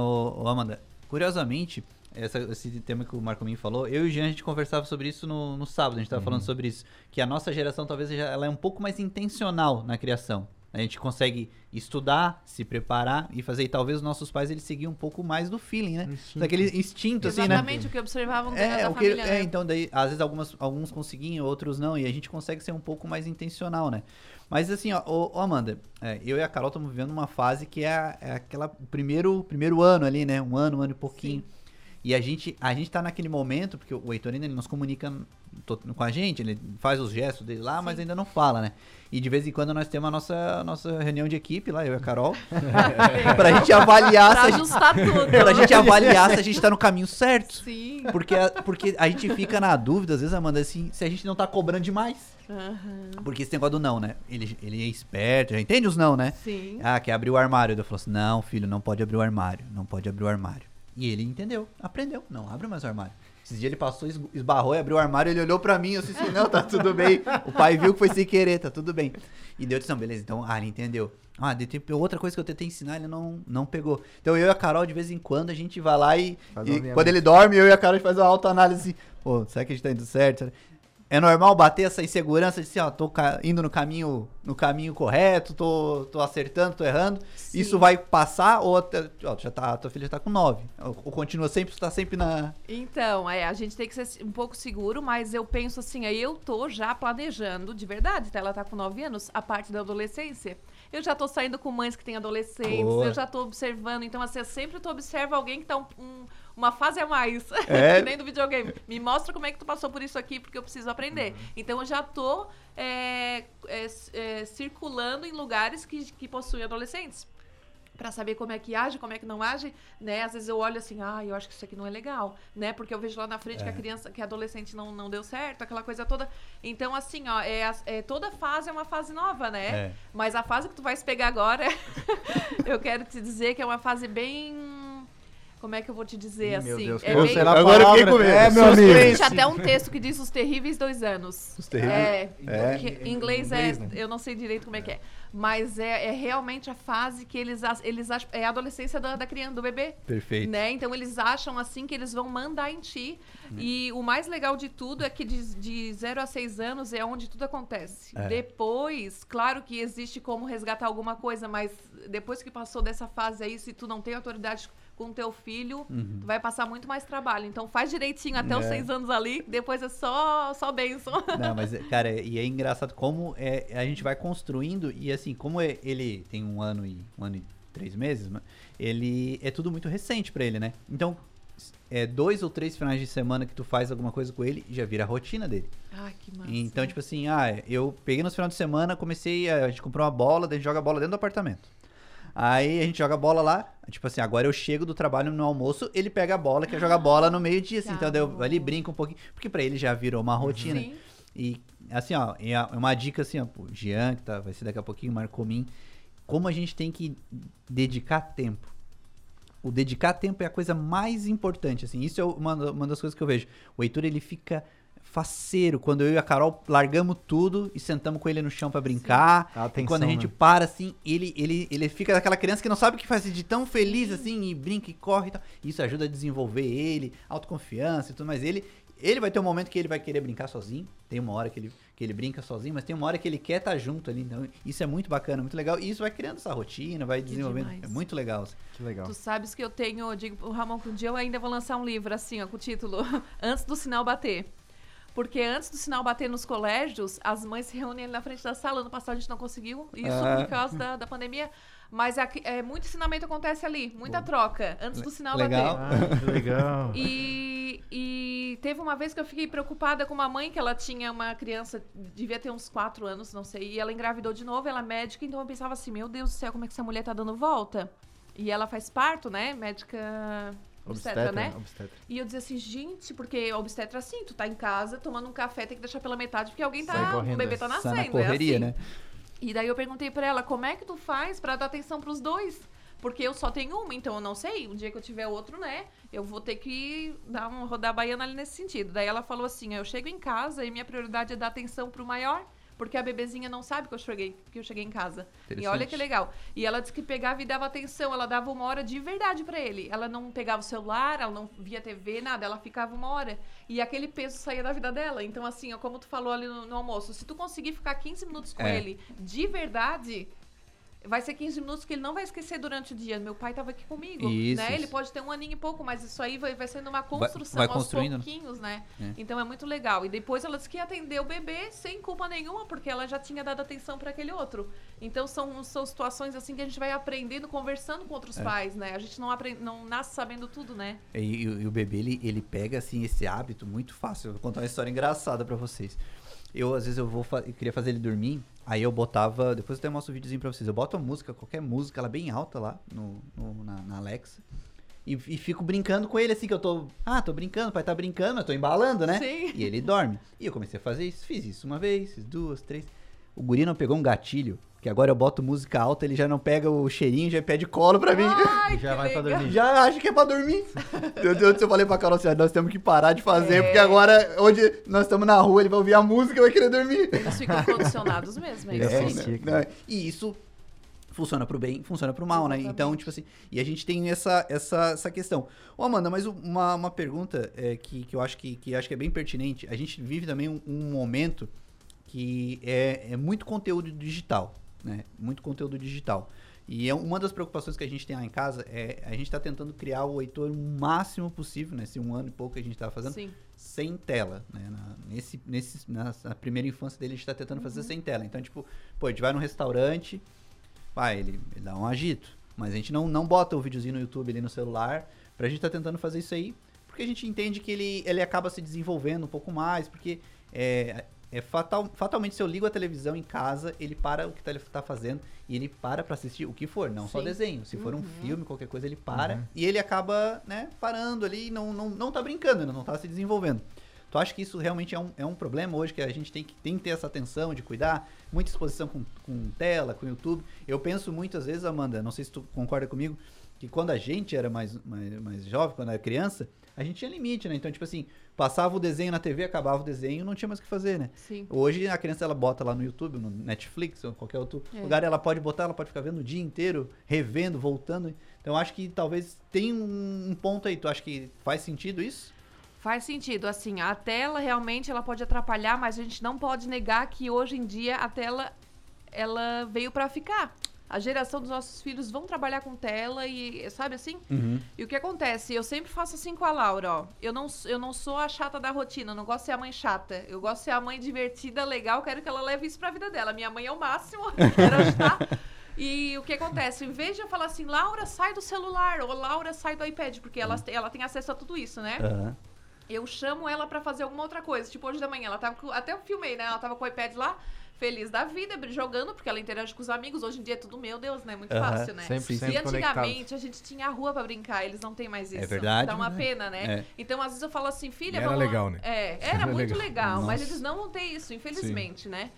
[SPEAKER 5] Amanda, curiosamente, essa- esse tema que o Marco Minho falou, eu e o Jean, a gente conversava sobre isso no, no sábado, a gente tava
[SPEAKER 4] Uhum.
[SPEAKER 5] falando sobre isso, que a nossa geração talvez já- ela é um pouco mais intencional na criação. A gente consegue estudar, se preparar e fazer. E talvez os nossos pais eles seguiam um pouco mais do feeling, né?
[SPEAKER 7] Instinto.
[SPEAKER 5] Daquele instinto, assim, né?
[SPEAKER 1] Exatamente o que observavam
[SPEAKER 5] É,
[SPEAKER 1] da
[SPEAKER 5] o que,
[SPEAKER 1] família,
[SPEAKER 5] é,
[SPEAKER 1] né?
[SPEAKER 5] então daí, às vezes algumas, alguns conseguiam, outros não, e a gente consegue ser um pouco mais intencional, né? Mas assim, ó, ô, Amanda, é, eu e a Carol estamos vivendo uma fase que é, é aquela primeiro, primeiro ano ali, né? Um ano, um ano e pouquinho. E a gente, a gente tá naquele momento, porque o Heitor ainda ele nos comunica com a gente, ele faz os gestos dele lá, mas ainda não fala, né? E de vez em quando nós temos a nossa, a nossa reunião de equipe lá, eu e a Carol, [laughs] pra gente avaliar
[SPEAKER 1] Pra
[SPEAKER 5] se a gente,
[SPEAKER 1] tudo. [laughs]
[SPEAKER 5] pra gente avaliar se a gente tá no caminho certo.
[SPEAKER 1] Sim.
[SPEAKER 5] Porque a, porque a gente fica na dúvida, às vezes, Amanda, assim, se a gente não tá cobrando demais.
[SPEAKER 1] Aham.
[SPEAKER 5] Porque esse negócio do não, né? Ele, ele é esperto, já entende os não, né?
[SPEAKER 1] Sim.
[SPEAKER 5] Ah, quer abrir o armário. Eu falou assim: não, filho, não pode abrir o armário. Não pode abrir o armário. E ele entendeu, aprendeu. Não, abre mais o armário. Esses dias ele passou, es- esbarrou e abriu o armário, ele olhou pra mim, eu disse assim, não, tá tudo bem. O pai viu que foi sem querer, tá tudo bem. E deu disse, não, beleza, então, ah, ele entendeu. Ah, outra coisa que eu tentei ensinar, ele não, não pegou. Então eu e a Carol, de vez em quando, a gente vai lá e, e quando ele dorme, eu e a Carol a gente faz uma autoanálise. Pô, será que a gente tá indo certo? É normal bater essa insegurança de assim, ó, tô indo no caminho, no caminho correto, tô, tô acertando, tô errando.
[SPEAKER 1] Sim.
[SPEAKER 5] Isso vai passar ou até, ó, já tá, tua filha já tá com 9. Ou, ou continua sempre, tá sempre na
[SPEAKER 1] Então, é, a gente tem que ser um pouco seguro, mas eu penso assim, aí eu tô já planejando, de verdade, tá? Ela tá com 9 anos, a parte da adolescência. Eu já tô saindo com mães que têm adolescentes,
[SPEAKER 5] Boa.
[SPEAKER 1] eu já tô observando. Então, assim, eu sempre tô observa alguém que tá um- um- uma fase a mais. [laughs]
[SPEAKER 5] É.
[SPEAKER 1] que nem do videogame. Me mostra como é que tu passou por isso aqui, porque eu preciso aprender. Então, eu já tô é, é, é, circulando em lugares que, que possuem adolescentes. Pra saber como é que age, como é que não age, né? Às vezes eu olho assim, ah, eu acho que isso aqui não é legal, né? Porque eu vejo lá na frente que a criança, que a adolescente não, não deu certo, aquela coisa toda. Então, assim, ó, é, é- toda fase é uma fase nova, né?
[SPEAKER 5] É.
[SPEAKER 1] Mas a fase que tu vai se pegar agora, [laughs] eu quero te dizer que é uma fase bem. Como é que eu vou te dizer
[SPEAKER 7] Ih,
[SPEAKER 1] assim?
[SPEAKER 7] Deus,
[SPEAKER 1] é bem...
[SPEAKER 5] Agora eu fiquei
[SPEAKER 7] palavra?
[SPEAKER 5] com medo.
[SPEAKER 7] É, meu amigo.
[SPEAKER 1] Existe até um texto que diz os terríveis dois anos.
[SPEAKER 5] Os terríveis-
[SPEAKER 1] É,
[SPEAKER 5] É.
[SPEAKER 1] em inglês é. Eu não sei direito como é que é. Mas é, é realmente a fase que eles, eles acham. É a adolescência da, da criança, do bebê.
[SPEAKER 5] Perfeito.
[SPEAKER 1] Né? Então eles acham assim que eles vão mandar em ti. E o mais legal de tudo é que de, de 0 a 6 anos é onde tudo acontece.
[SPEAKER 5] É.
[SPEAKER 1] Depois, claro que existe como resgatar alguma coisa, mas depois que passou dessa fase aí, se tu não tem autoridade com teu filho, tu vai passar muito mais trabalho. Então faz direitinho até os
[SPEAKER 5] É.
[SPEAKER 1] 6 anos ali, depois é só, só bênção.
[SPEAKER 5] Não, [laughs] mas, cara, e é engraçado como é, a gente vai construindo e assim, como é- ele tem um ano e um ano e três meses, ele é tudo muito recente pra ele, né? Então, é dois ou três finais de semana que tu faz alguma coisa com ele, já vira a rotina dele.
[SPEAKER 1] Ai, que massa.
[SPEAKER 5] Então, tipo assim, ah, eu peguei nos finais de semana, comecei, a, a gente comprou uma bola, a gente joga a bola dentro do apartamento. Aí a gente joga bola lá, tipo assim, agora eu chego do trabalho no almoço, ele pega a bola, quer jogar bola no meio-dia, assim, então eu, ali brinca um pouquinho, porque pra ele já virou uma rotina.
[SPEAKER 1] Sim.
[SPEAKER 5] E assim, ó, é uma dica assim, ó, pro Jean, que tá, vai ser daqui a pouquinho, marcou mim, como a gente tem que dedicar tempo. O dedicar tempo é a coisa mais importante, assim, isso é uma, uma das coisas que eu vejo. O Heitor, ele fica faceiro quando eu e a Carol largamos tudo e sentamos com ele no chão pra brincar.
[SPEAKER 7] A
[SPEAKER 5] e
[SPEAKER 7] atenção,
[SPEAKER 5] quando a gente
[SPEAKER 7] né?
[SPEAKER 5] para, assim, ele, ele, ele fica daquela criança que não sabe o que fazer de tão feliz, assim, e brinca e corre e tal. Isso ajuda a desenvolver ele, autoconfiança e tudo mais. Ele, ele vai ter um momento que ele vai querer brincar sozinho. Tem uma hora que ele, que ele brinca sozinho, mas tem uma hora que ele quer estar junto ali. Então, isso é muito bacana, muito legal. E isso vai criando essa rotina, vai desenvolvendo. É muito legal. assim.
[SPEAKER 7] Que legal.
[SPEAKER 1] Tu sabes que eu tenho, eu digo pro Ramon que um dia eu ainda vou lançar um livro assim, ó, com o título [laughs] Antes do Sinal Bater. Porque antes do sinal bater nos colégios, as mães se reúnem ali na frente da sala. Ano passado a gente não conseguiu isso
[SPEAKER 5] Ah.
[SPEAKER 1] por causa da, da pandemia. Mas aqui, é, muito ensinamento acontece ali, muita troca, antes do sinal
[SPEAKER 5] Legal.
[SPEAKER 1] bater.
[SPEAKER 7] Ah, que legal.
[SPEAKER 1] E, e teve uma vez que eu fiquei preocupada com uma mãe que ela tinha uma criança, devia ter uns 4 anos, não sei, e ela engravidou de novo, ela é médica, então eu pensava assim, meu Deus do céu, como é que essa mulher tá dando volta? E ela faz parto, né? Médica obstetra, né?
[SPEAKER 7] Obstetra.
[SPEAKER 1] E eu dizia assim, gente, porque obstetra assim, tu tá em casa tomando um café, tem que deixar pela metade, porque alguém tá, o bebê tá
[SPEAKER 7] é.
[SPEAKER 1] nascendo.
[SPEAKER 5] Na
[SPEAKER 1] é
[SPEAKER 5] correria,
[SPEAKER 1] assim.
[SPEAKER 5] né?
[SPEAKER 1] E daí eu perguntei pra ela, como é que tu faz pra dar atenção pros dois? Porque eu só tenho uma, então eu não sei. Um dia que eu tiver outro, né? Eu vou ter que dar um rodar baiana ali nesse sentido. Daí ela falou assim: eu chego em casa e minha prioridade é dar atenção pro maior. Porque a bebezinha não sabe que eu cheguei, que eu cheguei em casa. E olha que legal. E ela disse que pegava e dava atenção, ela dava uma hora de verdade pra ele. Ela não pegava o celular, ela não via TV, nada, ela ficava uma hora. E aquele peso saía da vida dela. Então, assim, ó, como tu falou ali no, no almoço, se tu conseguir ficar 15 minutos com
[SPEAKER 5] É.
[SPEAKER 1] ele de verdade, vai ser 15 minutos que ele não vai esquecer durante o dia. Meu pai estava aqui comigo,
[SPEAKER 5] Isso,
[SPEAKER 1] né?
[SPEAKER 5] isso.
[SPEAKER 1] Ele pode ter um aninho e pouco, mas isso aí vai, vai sendo uma construção
[SPEAKER 5] vai
[SPEAKER 1] aos
[SPEAKER 5] construindo, né?
[SPEAKER 1] pouquinhos, né?
[SPEAKER 5] É.
[SPEAKER 1] Então é muito legal. E depois ela disse que ia atender o bebê sem culpa nenhuma, porque ela já tinha dado atenção para aquele outro. Então são, são situações assim que a gente vai aprendendo, conversando com
[SPEAKER 5] É.
[SPEAKER 1] outros pais, né? A gente não, aprende, não nasce sabendo tudo, né?
[SPEAKER 5] E, e o- e o bebê, ele, ele pega, assim, esse hábito muito fácil. Eu vou contar uma história engraçada pra vocês. Eu, às vezes, eu vou fa- eu queria fazer ele dormir, aí eu botava... Depois eu até mostro um videozinho pra vocês. Eu boto a música, qualquer música, ela bem alta lá, no, no- na, na Alexa. E, e fico brincando com ele, assim, que eu tô... Ah, tô brincando, o pai tá brincando, eu tô embalando, né?
[SPEAKER 1] Sim.
[SPEAKER 5] E ele dorme. E eu comecei a fazer isso. Fiz isso uma vez, fiz duas, três. O guri não pegou um gatilho, que agora eu boto música alta, ele já não pega o cheirinho, já pede colo pra mim.
[SPEAKER 1] Ai,
[SPEAKER 7] Já vai pra
[SPEAKER 1] legal.
[SPEAKER 7] dormir.
[SPEAKER 5] Já acho que é pra dormir. [laughs] Meu Deus eu falei pra Carol assim, ó, nós temos que parar de fazer,
[SPEAKER 1] É.
[SPEAKER 5] porque agora, onde nós estamos na rua, ele vai ouvir a música e vai querer dormir.
[SPEAKER 1] Eles ficam condicionados mesmo, é isso
[SPEAKER 5] É,
[SPEAKER 1] aí.
[SPEAKER 7] associa,
[SPEAKER 5] né? E isso funciona pro bem, funciona pro mal, né?
[SPEAKER 1] Exatamente.
[SPEAKER 5] Então, tipo assim, e a gente tem essa, essa, essa questão. Ô, Amanda, mas uma, uma pergunta é, que, que eu acho que, que acho que é bem pertinente. A gente vive também um, um momento que é, é muito conteúdo digital, né? Muito conteúdo digital. E é uma das preocupações que a gente tem lá em casa é a gente está tentando criar o Heitor o máximo possível, né? Esse um ano e pouco que a gente tá fazendo,
[SPEAKER 1] Sim.
[SPEAKER 5] sem tela, né? Na, nesse, nesse, na, primeira infância dele, a gente tá tentando fazer sem tela. Então, tipo, pô, a gente vai num restaurante, vai, ele, ele dá um agito. Mas a gente não, não bota o videozinho no YouTube ali no celular, pra gente tá tentando fazer isso aí, porque a gente entende que ele, ele acaba se desenvolvendo um pouco mais, porque é, é fatal, fatalmente se eu ligo a televisão em casa, ele para o que tá, ele tá fazendo e ele para pra assistir o que for, não só
[SPEAKER 1] Sim.
[SPEAKER 5] desenho. Se for um
[SPEAKER 1] Uhum.
[SPEAKER 5] filme, qualquer coisa, ele para e ele acaba, né, parando ali e não, não, não tá brincando, não tá se desenvolvendo. Tu acha que isso realmente é um, é um problema hoje, que a gente tem que, tem que ter essa atenção de cuidar? Muita exposição com, com tela, com YouTube. Eu penso muitas vezes, Amanda, não sei se tu concorda comigo, que quando a gente era mais, mais, mais jovem, quando era criança, a gente tinha limite, né? Então, tipo assim, passava o desenho na TV, acabava o desenho, não tinha mais o que fazer, né?
[SPEAKER 1] Sim.
[SPEAKER 5] Hoje a criança ela bota lá no YouTube, no Netflix ou qualquer outro
[SPEAKER 1] É.
[SPEAKER 5] lugar, ela pode botar, ela pode ficar vendo o dia inteiro, revendo, voltando. Então acho que talvez tem um, um ponto aí. Tu acha que faz sentido isso?
[SPEAKER 1] Faz sentido, assim, a tela realmente ela pode atrapalhar, mas a gente não pode negar que hoje em dia a tela ela veio pra ficar. A geração dos nossos filhos vão trabalhar com tela e, sabe assim? E o que acontece? Eu sempre faço assim com a Laura, ó. Eu não, eu não sou a chata da rotina, eu não gosto de ser a mãe chata. Eu gosto de ser a mãe divertida, legal, quero que ela leve isso pra vida dela. Minha mãe é o máximo, [laughs] quero ajudar. E o que acontece? Em vez de eu falar assim, Laura, sai do celular, ou Laura, sai do iPad, porque ela, ela tem acesso a tudo isso, né?
[SPEAKER 5] Aham.
[SPEAKER 1] eu chamo ela pra fazer alguma outra coisa. Tipo, hoje da manhã, ela tava com, até eu filmei, né? Ela tava com o iPad lá, feliz da vida, jogando, porque ela interage com os amigos. Hoje em dia é tudo, meu Deus, né? Muito
[SPEAKER 5] Aham,
[SPEAKER 1] fácil, né?
[SPEAKER 7] 100%
[SPEAKER 1] E antigamente
[SPEAKER 7] conectado.
[SPEAKER 1] a gente tinha a rua pra brincar, eles não têm mais isso.
[SPEAKER 5] É verdade,
[SPEAKER 1] Dá uma
[SPEAKER 5] né?
[SPEAKER 1] pena, né?
[SPEAKER 5] É.
[SPEAKER 1] Então, às vezes eu falo assim, filha,
[SPEAKER 4] E era
[SPEAKER 1] vamos
[SPEAKER 4] legal, né?
[SPEAKER 1] É, [laughs]
[SPEAKER 4] Era
[SPEAKER 1] era muito
[SPEAKER 4] legal.
[SPEAKER 1] legal, mas eles não vão ter isso, infelizmente, né?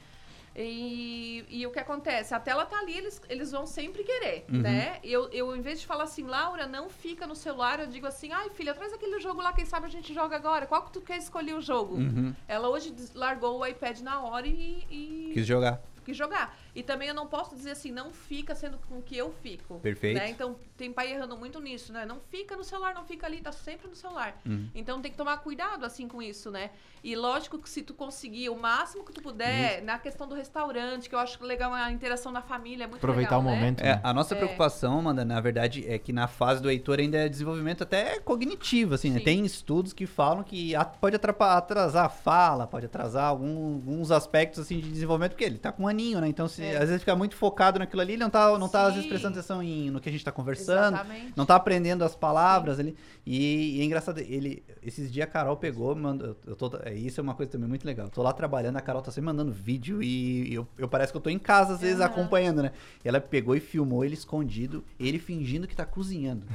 [SPEAKER 1] E, e o que acontece? A tela tá ali, eles, eles vão sempre querer,
[SPEAKER 5] Uhum.
[SPEAKER 1] né? Eu, eu, em vez de falar assim, Laura, não fica no celular, eu digo assim, ai, filha, traz aquele jogo lá, quem sabe a gente joga agora. Qual que tu quer escolher o jogo?
[SPEAKER 5] Uhum.
[SPEAKER 1] Ela hoje largou o iPad na hora e, e
[SPEAKER 5] Quis jogar.
[SPEAKER 1] quis jogar. E também eu não posso dizer assim, não fica sendo com que eu fico.
[SPEAKER 5] Perfeito.
[SPEAKER 1] né? Então tem pai errando muito nisso, né? Não fica no celular, não fica ali, tá sempre no celular.
[SPEAKER 5] Uhum.
[SPEAKER 1] Então tem que tomar cuidado assim com isso, né? E lógico que se tu conseguir o máximo que tu puder, na questão do restaurante, que eu acho legal a interação da família, é muito
[SPEAKER 7] Aproveitar
[SPEAKER 1] legal,
[SPEAKER 7] o
[SPEAKER 1] né?
[SPEAKER 7] momento.
[SPEAKER 5] É,
[SPEAKER 7] né?
[SPEAKER 5] a nossa
[SPEAKER 1] É.
[SPEAKER 5] preocupação, Amanda, na verdade, é que na fase do Heitor ainda é desenvolvimento até cognitivo, assim, né? Tem estudos que falam que pode atrasar a fala, pode atrasar algum- alguns aspectos, assim, de desenvolvimento, porque ele tá com um aninho, né? Então, se,
[SPEAKER 1] É.
[SPEAKER 5] às vezes fica muito focado naquilo ali, ele não tá, não tá às vezes
[SPEAKER 1] Sim.
[SPEAKER 5] prestando atenção em, no que a gente tá conversando,
[SPEAKER 1] Exatamente.
[SPEAKER 5] não tá aprendendo as palavras ali. E, e é engraçado, ele, esses dias a Carol pegou, mandou, eu tô, é, isso é uma coisa também muito legal. Eu tô lá trabalhando, a Carol tá sempre mandando vídeo e eu, eu parece que eu tô em casa, às vezes,
[SPEAKER 1] Aham.
[SPEAKER 5] acompanhando, né? E ela pegou e filmou ele escondido, ele fingindo que tá cozinhando.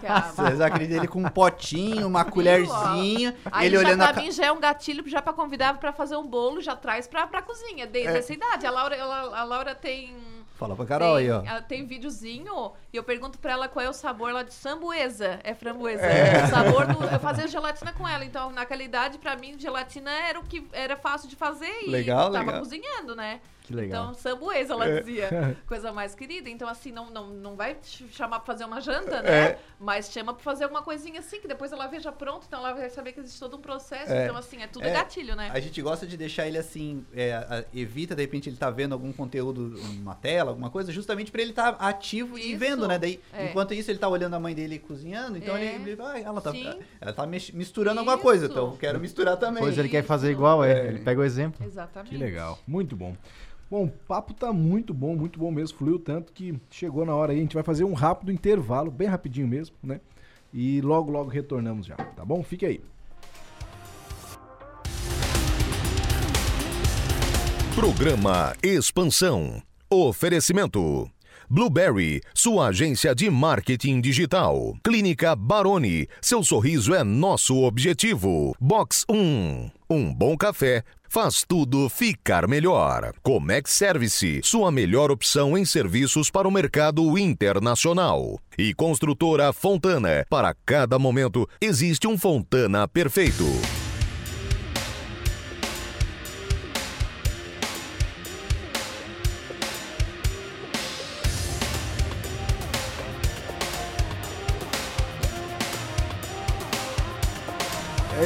[SPEAKER 1] Cara. [laughs]
[SPEAKER 5] Vocês acreditam? Ele com um potinho, uma colherzinha,
[SPEAKER 1] Aí
[SPEAKER 5] ele
[SPEAKER 1] já
[SPEAKER 5] olhando
[SPEAKER 1] pra
[SPEAKER 5] a
[SPEAKER 1] mim já é um gatilho já pra convidar pra fazer um bolo, já traz pra, pra cozinha, desde
[SPEAKER 5] É.
[SPEAKER 1] essa idade. A Laura, ela- a Laura tem...
[SPEAKER 5] Fala pra Carol
[SPEAKER 1] tem,
[SPEAKER 5] aí, ó.
[SPEAKER 1] ela tem videozinho e eu pergunto pra ela qual é o sabor lá de sambuesa. É framboesa.
[SPEAKER 5] É.
[SPEAKER 1] O sabor do. Eu fazia gelatina com ela. Então, naquela idade, pra mim, gelatina era o que era fácil de fazer e
[SPEAKER 5] Legal,
[SPEAKER 1] eu tava
[SPEAKER 5] legal.
[SPEAKER 1] cozinhando, né?
[SPEAKER 7] Que legal.
[SPEAKER 1] Então, sambuês, ela dizia. [laughs] Coisa mais querida. Então, assim, não, não, não vai te chamar pra fazer uma janta, né? Mas chama pra fazer alguma coisinha assim, que depois ela veja pronto, então ela vai saber que existe todo um processo.
[SPEAKER 5] É.
[SPEAKER 1] Então, assim, é tudo
[SPEAKER 5] É.
[SPEAKER 1] gatilho, né?
[SPEAKER 5] A gente gosta de deixar ele assim, é, evita de repente ele tá vendo algum conteúdo numa tela, alguma coisa, justamente pra ele estar ativo e
[SPEAKER 1] Isso.
[SPEAKER 5] vendo, né? Daí,
[SPEAKER 1] É.
[SPEAKER 5] enquanto isso ele tá olhando a mãe dele cozinhando, então
[SPEAKER 1] É.
[SPEAKER 5] ele, ele ah, ela tá,
[SPEAKER 1] Sim.
[SPEAKER 5] ela tá misturando alguma coisa,
[SPEAKER 1] Isso.
[SPEAKER 5] então eu quero misturar também.
[SPEAKER 7] Depois ele quer fazer
[SPEAKER 1] Isso.
[SPEAKER 7] igual, é. Ele pega o exemplo.
[SPEAKER 1] Exatamente.
[SPEAKER 4] Que legal, muito bom. Bom, o papo tá muito bom, muito bom mesmo. Fluiu tanto que chegou na hora aí. A gente vai fazer um rápido intervalo, bem rapidinho mesmo, né? E logo, logo retornamos já, tá bom? Fique aí.
[SPEAKER 3] Programa Expansão. Oferecimento. Blueberry, sua agência de marketing digital. Clínica Baroni, seu sorriso é nosso objetivo. Box 1. Um bom café faz tudo ficar melhor. Comex Service, sua melhor opção em serviços para o mercado internacional. E construtora Fontana, para cada momento existe um Fontana perfeito.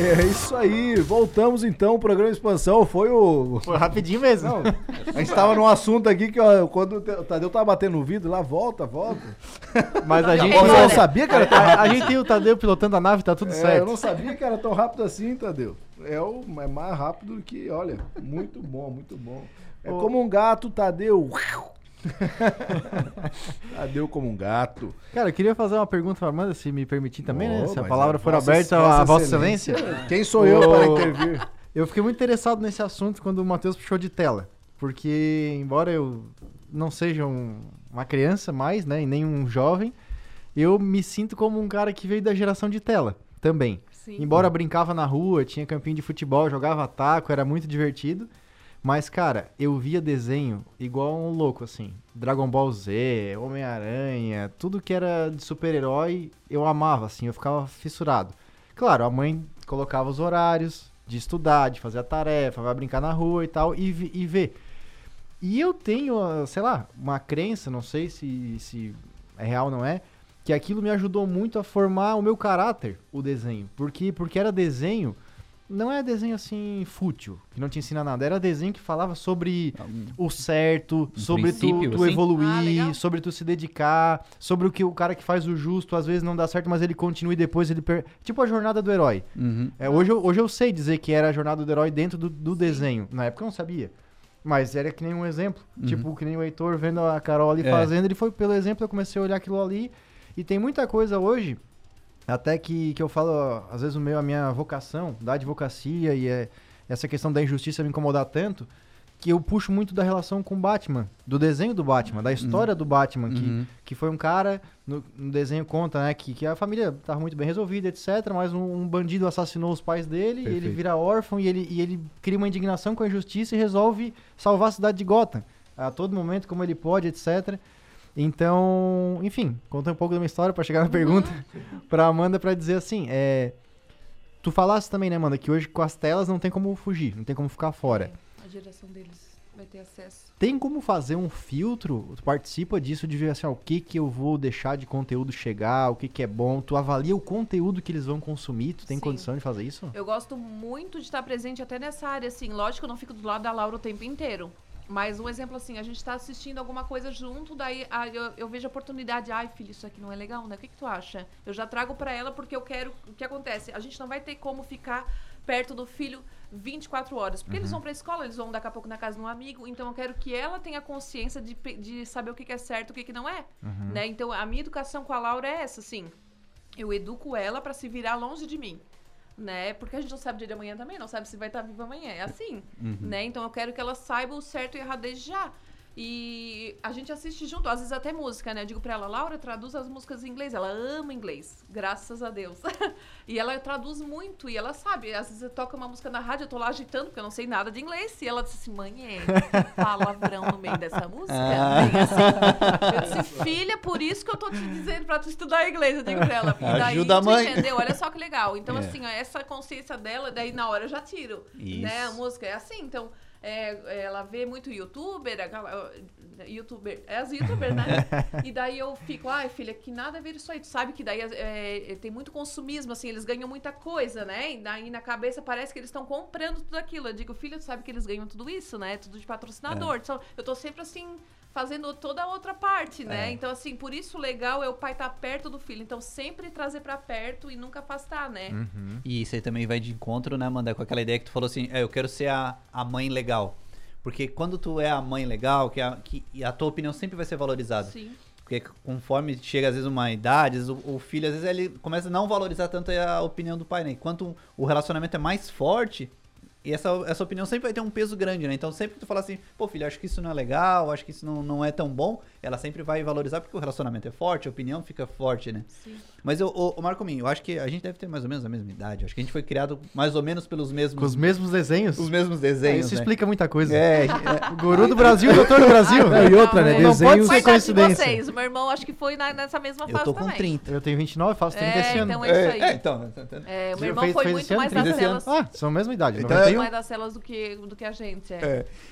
[SPEAKER 4] É isso aí, voltamos então. O programa Expansão foi o.
[SPEAKER 7] Foi rapidinho mesmo.
[SPEAKER 4] Não, a gente tava num assunto aqui que ó, quando o Tadeu tava batendo no vidro lá, volta, volta.
[SPEAKER 7] Mas a gente.
[SPEAKER 1] Bora.
[SPEAKER 4] não sabia que era tão
[SPEAKER 7] A,
[SPEAKER 4] rápido.
[SPEAKER 7] a gente tem o Tadeu pilotando a nave, tá tudo
[SPEAKER 4] É,
[SPEAKER 7] certo.
[SPEAKER 4] eu não sabia que era tão rápido assim, Tadeu. É, o, é mais rápido que, olha, muito bom, muito bom. É
[SPEAKER 7] Ô.
[SPEAKER 4] como um gato, Tadeu. [laughs] Tadeu como um gato.
[SPEAKER 7] Cara, eu queria fazer uma pergunta pra Amanda, se me permitir também, né?
[SPEAKER 4] Oh,
[SPEAKER 7] Se a palavra
[SPEAKER 4] a
[SPEAKER 7] for aberta a Vossa Excelência.
[SPEAKER 4] Quem sou eu para intervir?
[SPEAKER 7] Eu fiquei muito interessado nesse assunto quando o Matheus puxou de tela. Porque, embora eu não seja um- uma criança mais, né? E nem um jovem, eu me sinto como um cara que veio da geração de tela também.
[SPEAKER 1] Sim.
[SPEAKER 7] Embora brincava na rua, tinha campinho de futebol, jogava taco, era muito divertido. Mas, cara, eu via desenho igual um louco, assim. Dragon Ball Z, Homem-Aranha, tudo que era de super-herói, eu amava, assim, eu ficava fissurado. Claro, a mãe colocava os horários de estudar, de fazer a tarefa, vai brincar na rua e tal, e, e ver. E eu tenho, ah, sei lá, uma crença, não sei se, se é real ou não é, que aquilo me ajudou muito a formar o meu caráter, o desenho. Porque, porque era desenho, não é desenho assim fútil, que não te ensina nada. Era desenho que falava sobre o certo,
[SPEAKER 5] Um
[SPEAKER 7] sobre tu, tu
[SPEAKER 5] assim?
[SPEAKER 1] Ah,
[SPEAKER 7] evoluir,
[SPEAKER 1] legal.
[SPEAKER 7] sobre tu se dedicar, sobre o que o cara que faz o justo às vezes não dá certo, mas ele continua e depois ele. Per... Tipo a jornada do herói.
[SPEAKER 5] Uhum.
[SPEAKER 7] É, hoje, eu, hoje eu sei dizer que era a jornada do herói dentro do, do desenho. Na época eu não sabia. Mas era que nem um exemplo.
[SPEAKER 5] Uhum.
[SPEAKER 7] Tipo, que nem o Heitor vendo a Carol ali
[SPEAKER 5] É.
[SPEAKER 7] fazendo, ele foi pelo exemplo, eu comecei a olhar aquilo ali. E tem muita coisa hoje, até que, que eu falo, às vezes o meu, a minha vocação, da advocacia e é, essa questão da injustiça me incomodar tanto, que eu puxo muito da relação com o Batman, do desenho do Batman, da história do Batman, que,
[SPEAKER 5] Uhum.
[SPEAKER 7] que foi um cara, no, no desenho conta, né, que, que a família estava muito bem resolvida, etc, mas um, um bandido assassinou os pais dele, e ele vira órfão e ele, e ele cria uma indignação com a injustiça e resolve salvar a cidade de Gotham, a todo momento, como ele pode, etc. Então, enfim, conta um pouco da minha história para chegar na pergunta [laughs] pra Amanda para dizer assim, é... Tu falasse também, né, Amanda, que hoje com as telas não tem como fugir, não tem como ficar fora.
[SPEAKER 1] A geração deles vai ter acesso.
[SPEAKER 7] Tem como fazer um filtro? Tu participa disso de ver assim, ó, o que que eu vou deixar de conteúdo chegar, o que que é bom? Tu avalia o conteúdo que eles vão consumir? Tu tem
[SPEAKER 1] Sim.
[SPEAKER 7] condição de fazer isso?
[SPEAKER 1] Eu gosto muito de estar presente até nessa área, assim. Lógico que eu não fico do lado da Laura o tempo inteiro. Mas um exemplo assim, a gente tá assistindo alguma coisa junto, daí ah, eu, eu vejo a oportunidade, ai filho, isso aqui não é legal, né? O que, que tu acha? Eu já trago pra ela porque eu quero. O que acontece? A gente não vai ter como ficar perto do filho 24 horas. Porque eles vão pra escola, eles vão daqui a pouco na casa de um amigo. Então eu quero que ela tenha consciência de, de saber o que, que é certo e o que, que não é. Né? Então a minha educação com a Laura é essa, assim. Eu educo ela pra se virar longe de mim. Né? Porque a gente não sabe o dia de amanhã também, não sabe se vai estar viva amanhã. É assim. Né? Então eu quero que ela saiba o certo e errado desde já. E a gente assiste junto, às vezes até música, né? Eu digo pra ela, Laura, traduz as músicas em inglês. Ela ama inglês, graças a Deus. [laughs] e ela traduz muito, e ela sabe. Às vezes eu toco uma música na rádio, eu tô lá agitando, porque eu não sei nada de inglês. E ela disse assim, mãe, é palavrão no meio dessa música? Bem assim. Eu disse, filha, por isso que eu tô te dizendo pra tu estudar inglês. Eu digo pra ela, e daí,
[SPEAKER 5] Ajuda a mãe.
[SPEAKER 1] entendeu? Olha só que legal. Então,
[SPEAKER 5] É.
[SPEAKER 1] assim, ó, essa consciência dela, daí na hora eu já tiro.
[SPEAKER 5] Isso.
[SPEAKER 1] Né? A música é assim, então... é, ela vê muito youtuber, aquela- youtuber, é as youtubers, né? [laughs] e daí eu fico, ai filha, que nada a ver isso aí. Tu sabe que daí é, tem muito consumismo, assim, eles ganham muita coisa, né? E daí na cabeça parece que eles estão comprando tudo aquilo. Eu digo, filha, tu sabe que eles ganham tudo isso, né? Tudo de patrocinador. Então, eu tô sempre assim. Fazendo toda a outra parte, né?
[SPEAKER 5] É.
[SPEAKER 1] Então, assim, por isso o legal é o pai estar perto do filho. Então, sempre trazer pra perto e nunca afastar, né?
[SPEAKER 4] Uhum.
[SPEAKER 5] E isso aí também vai de encontro, né, Amanda? Com aquela ideia que tu falou assim, é, eu quero ser a, a mãe legal. Porque quando tu é a mãe legal, que a, que a tua opinião sempre vai ser valorizada.
[SPEAKER 1] Sim.
[SPEAKER 5] Porque conforme chega às vezes uma idade, vezes o, o filho, às vezes ele começa a não valorizar tanto a opinião do pai, né? Enquanto o relacionamento é mais forte, e essa, essa opinião sempre vai ter um peso grande, né? Então sempre que tu falar assim, pô filho, acho que isso não é legal, acho que isso não, não é tão bom, ela sempre vai valorizar porque o relacionamento é forte, a opinião fica forte, né?
[SPEAKER 1] Sim.
[SPEAKER 5] Mas o, o, Marco Minho, eu acho que a gente deve ter mais ou menos a mesma idade. Acho que a gente foi criado mais ou menos pelos mesmos,
[SPEAKER 7] Com os mesmos desenhos?
[SPEAKER 5] os mesmos
[SPEAKER 7] É,
[SPEAKER 5] desenhos,
[SPEAKER 7] isso
[SPEAKER 5] né?
[SPEAKER 7] explica muita coisa.
[SPEAKER 5] É, é,
[SPEAKER 7] O [laughs] guru do Brasil, o doutor do Brasil.
[SPEAKER 4] Não, [laughs] e outra, né?
[SPEAKER 1] Não,
[SPEAKER 7] não pode
[SPEAKER 4] Desenhos.
[SPEAKER 7] ser
[SPEAKER 1] Mas
[SPEAKER 7] coincidência.
[SPEAKER 1] de vocês, o meu irmão acho que foi na- nessa mesma
[SPEAKER 5] eu
[SPEAKER 1] fase
[SPEAKER 5] tô com
[SPEAKER 1] também.
[SPEAKER 5] 30.
[SPEAKER 7] Eu tenho 29, faço 30
[SPEAKER 1] É,
[SPEAKER 7] esse ano.
[SPEAKER 1] então é isso aí.
[SPEAKER 5] É, então.
[SPEAKER 1] É, o meu irmão
[SPEAKER 7] fez-
[SPEAKER 1] foi
[SPEAKER 7] fez
[SPEAKER 1] muito
[SPEAKER 7] ano?
[SPEAKER 1] mais das celas.
[SPEAKER 7] Ah, são a mesma idade,
[SPEAKER 5] Então,
[SPEAKER 7] 91.
[SPEAKER 1] mais das celas do que, do que a gente. É.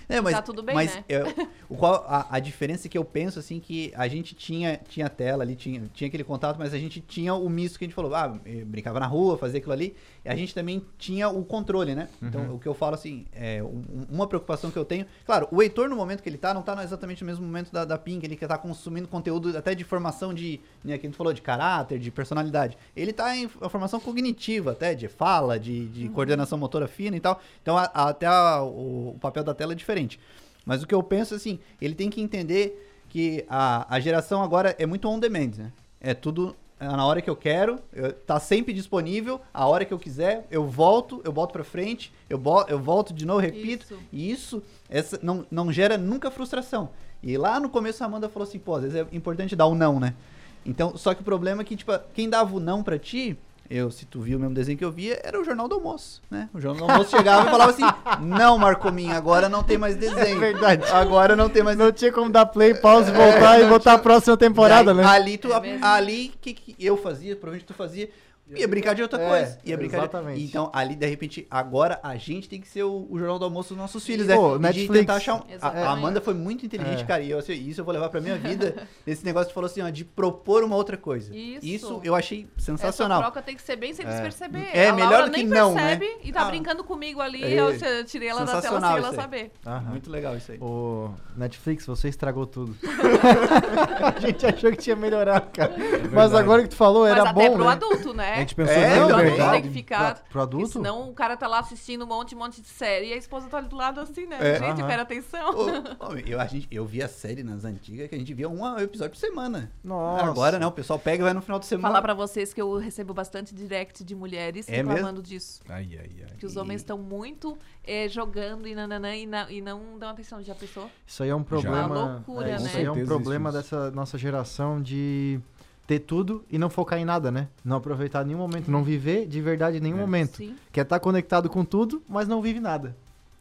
[SPEAKER 5] É. É, mas,
[SPEAKER 1] Tá tudo bem,
[SPEAKER 5] mas
[SPEAKER 1] né?
[SPEAKER 5] é, o qual, a, a diferença é que eu penso assim que a gente tinha, tinha tela ali, tinha, tinha aquele contato, mas a gente tinha o misto que a gente falou, ah, eu brincava na rua, fazia aquilo ali, e a gente também tinha o controle, né? Então o que eu falo assim, é um- uma preocupação que eu tenho, claro, o Heitor no momento que ele tá, não tá exatamente no mesmo momento da, da Pink, ele que tá consumindo conteúdo até de formação de, né, que a gente falou, de caráter, de personalidade. Ele tá em formação cognitiva até, de fala, de, de coordenação motora fina e tal. Então a- a- até a- o, o papel da tela é diferente. Mas o que eu penso assim, ele tem que entender que a, a geração agora é muito on demand, né? É tudo é na hora que eu quero, eu, tá sempre disponível, a hora que eu quiser, eu volto, eu boto pra frente, eu, bo, eu volto de novo, repito.
[SPEAKER 1] Isso.
[SPEAKER 5] E isso essa, não, não gera nunca frustração. E lá no começo a Amanda falou assim, pô, às vezes é importante dar o não, né? Então, só que o problema é que, tipo, quem dava o não pra ti, eu, se tu viu o mesmo desenho que eu via, era o Jornal do Almoço, né? O Jornal do Almoço [laughs] chegava e falava assim, não, Marcominho, agora não tem mais desenho.
[SPEAKER 7] É verdade.
[SPEAKER 5] Agora não tem mais
[SPEAKER 7] Não tinha como dar play, pause, voltar e botar a próxima temporada,
[SPEAKER 5] Daí,
[SPEAKER 7] né?
[SPEAKER 5] Ali, tu,
[SPEAKER 1] É
[SPEAKER 5] ali que, que eu fazia, provavelmente tu fazia, ia brincar de outra
[SPEAKER 7] É,
[SPEAKER 5] coisa. Ia brincar de-
[SPEAKER 7] exatamente.
[SPEAKER 5] Então, ali, de repente, agora a gente tem que ser o, o Jornal do Almoço dos nossos filhos,
[SPEAKER 7] Pô,
[SPEAKER 5] né? E de
[SPEAKER 7] Netflix.
[SPEAKER 5] tentar achar um... a- A. Amanda foi muito inteligente,
[SPEAKER 7] É.
[SPEAKER 5] cara, e eu, assim, isso eu vou levar pra minha vida, [laughs] nesse negócio que falou assim, ó, de propor uma outra coisa.
[SPEAKER 1] Isso.
[SPEAKER 5] eu achei
[SPEAKER 1] Essa
[SPEAKER 5] sensacional.
[SPEAKER 1] troca tem que ser bem sem perceber.
[SPEAKER 5] É,
[SPEAKER 1] a
[SPEAKER 5] melhor
[SPEAKER 1] Laura
[SPEAKER 5] do que
[SPEAKER 1] nem
[SPEAKER 5] não, né?
[SPEAKER 1] percebe e tá
[SPEAKER 5] Ah.
[SPEAKER 1] brincando comigo ali.
[SPEAKER 5] É.
[SPEAKER 1] Eu tirei ela da tela sem ela
[SPEAKER 5] isso
[SPEAKER 1] saber.
[SPEAKER 7] Aham.
[SPEAKER 5] Muito legal isso aí.
[SPEAKER 7] Ô, Netflix, você estragou tudo. [laughs] a gente achou que tinha melhorado, cara. Mas agora que tu falou, era
[SPEAKER 1] Mas até
[SPEAKER 7] bom,
[SPEAKER 1] pro
[SPEAKER 7] né?
[SPEAKER 1] adulto, né?
[SPEAKER 4] A gente pensou
[SPEAKER 5] É, não,
[SPEAKER 4] é verdade.
[SPEAKER 1] tem que ficar.
[SPEAKER 7] Pra- pro adulto?
[SPEAKER 1] senão o cara tá lá assistindo um monte, um monte de série e a esposa tá ali do lado assim, né?
[SPEAKER 5] É.
[SPEAKER 1] Gente,
[SPEAKER 7] Aham.
[SPEAKER 1] pera atenção.
[SPEAKER 5] Eu, a gente, eu vi a série nas antigas que a gente via um episódio por semana.
[SPEAKER 7] Nossa.
[SPEAKER 5] Agora, né? O pessoal pega e vai no final de semana.
[SPEAKER 1] Falar pra vocês que eu recebo bastante direct de mulheres
[SPEAKER 5] É
[SPEAKER 1] reclamando disso.
[SPEAKER 4] Ai, ai, ai.
[SPEAKER 1] Que os homens estão muito eh, jogando e nananã e, na- e não dão atenção. Já pensou?
[SPEAKER 7] Isso aí é um problema.
[SPEAKER 1] Uma loucura,
[SPEAKER 7] é, Isso
[SPEAKER 1] né?
[SPEAKER 7] aí é um problema dessa nossa geração de ter tudo e não focar em nada, né? Não aproveitar nenhum momento, não viver de verdade em nenhum
[SPEAKER 4] É.
[SPEAKER 7] momento.
[SPEAKER 1] Sim.
[SPEAKER 7] Quer estar conectado com tudo, mas não vive nada.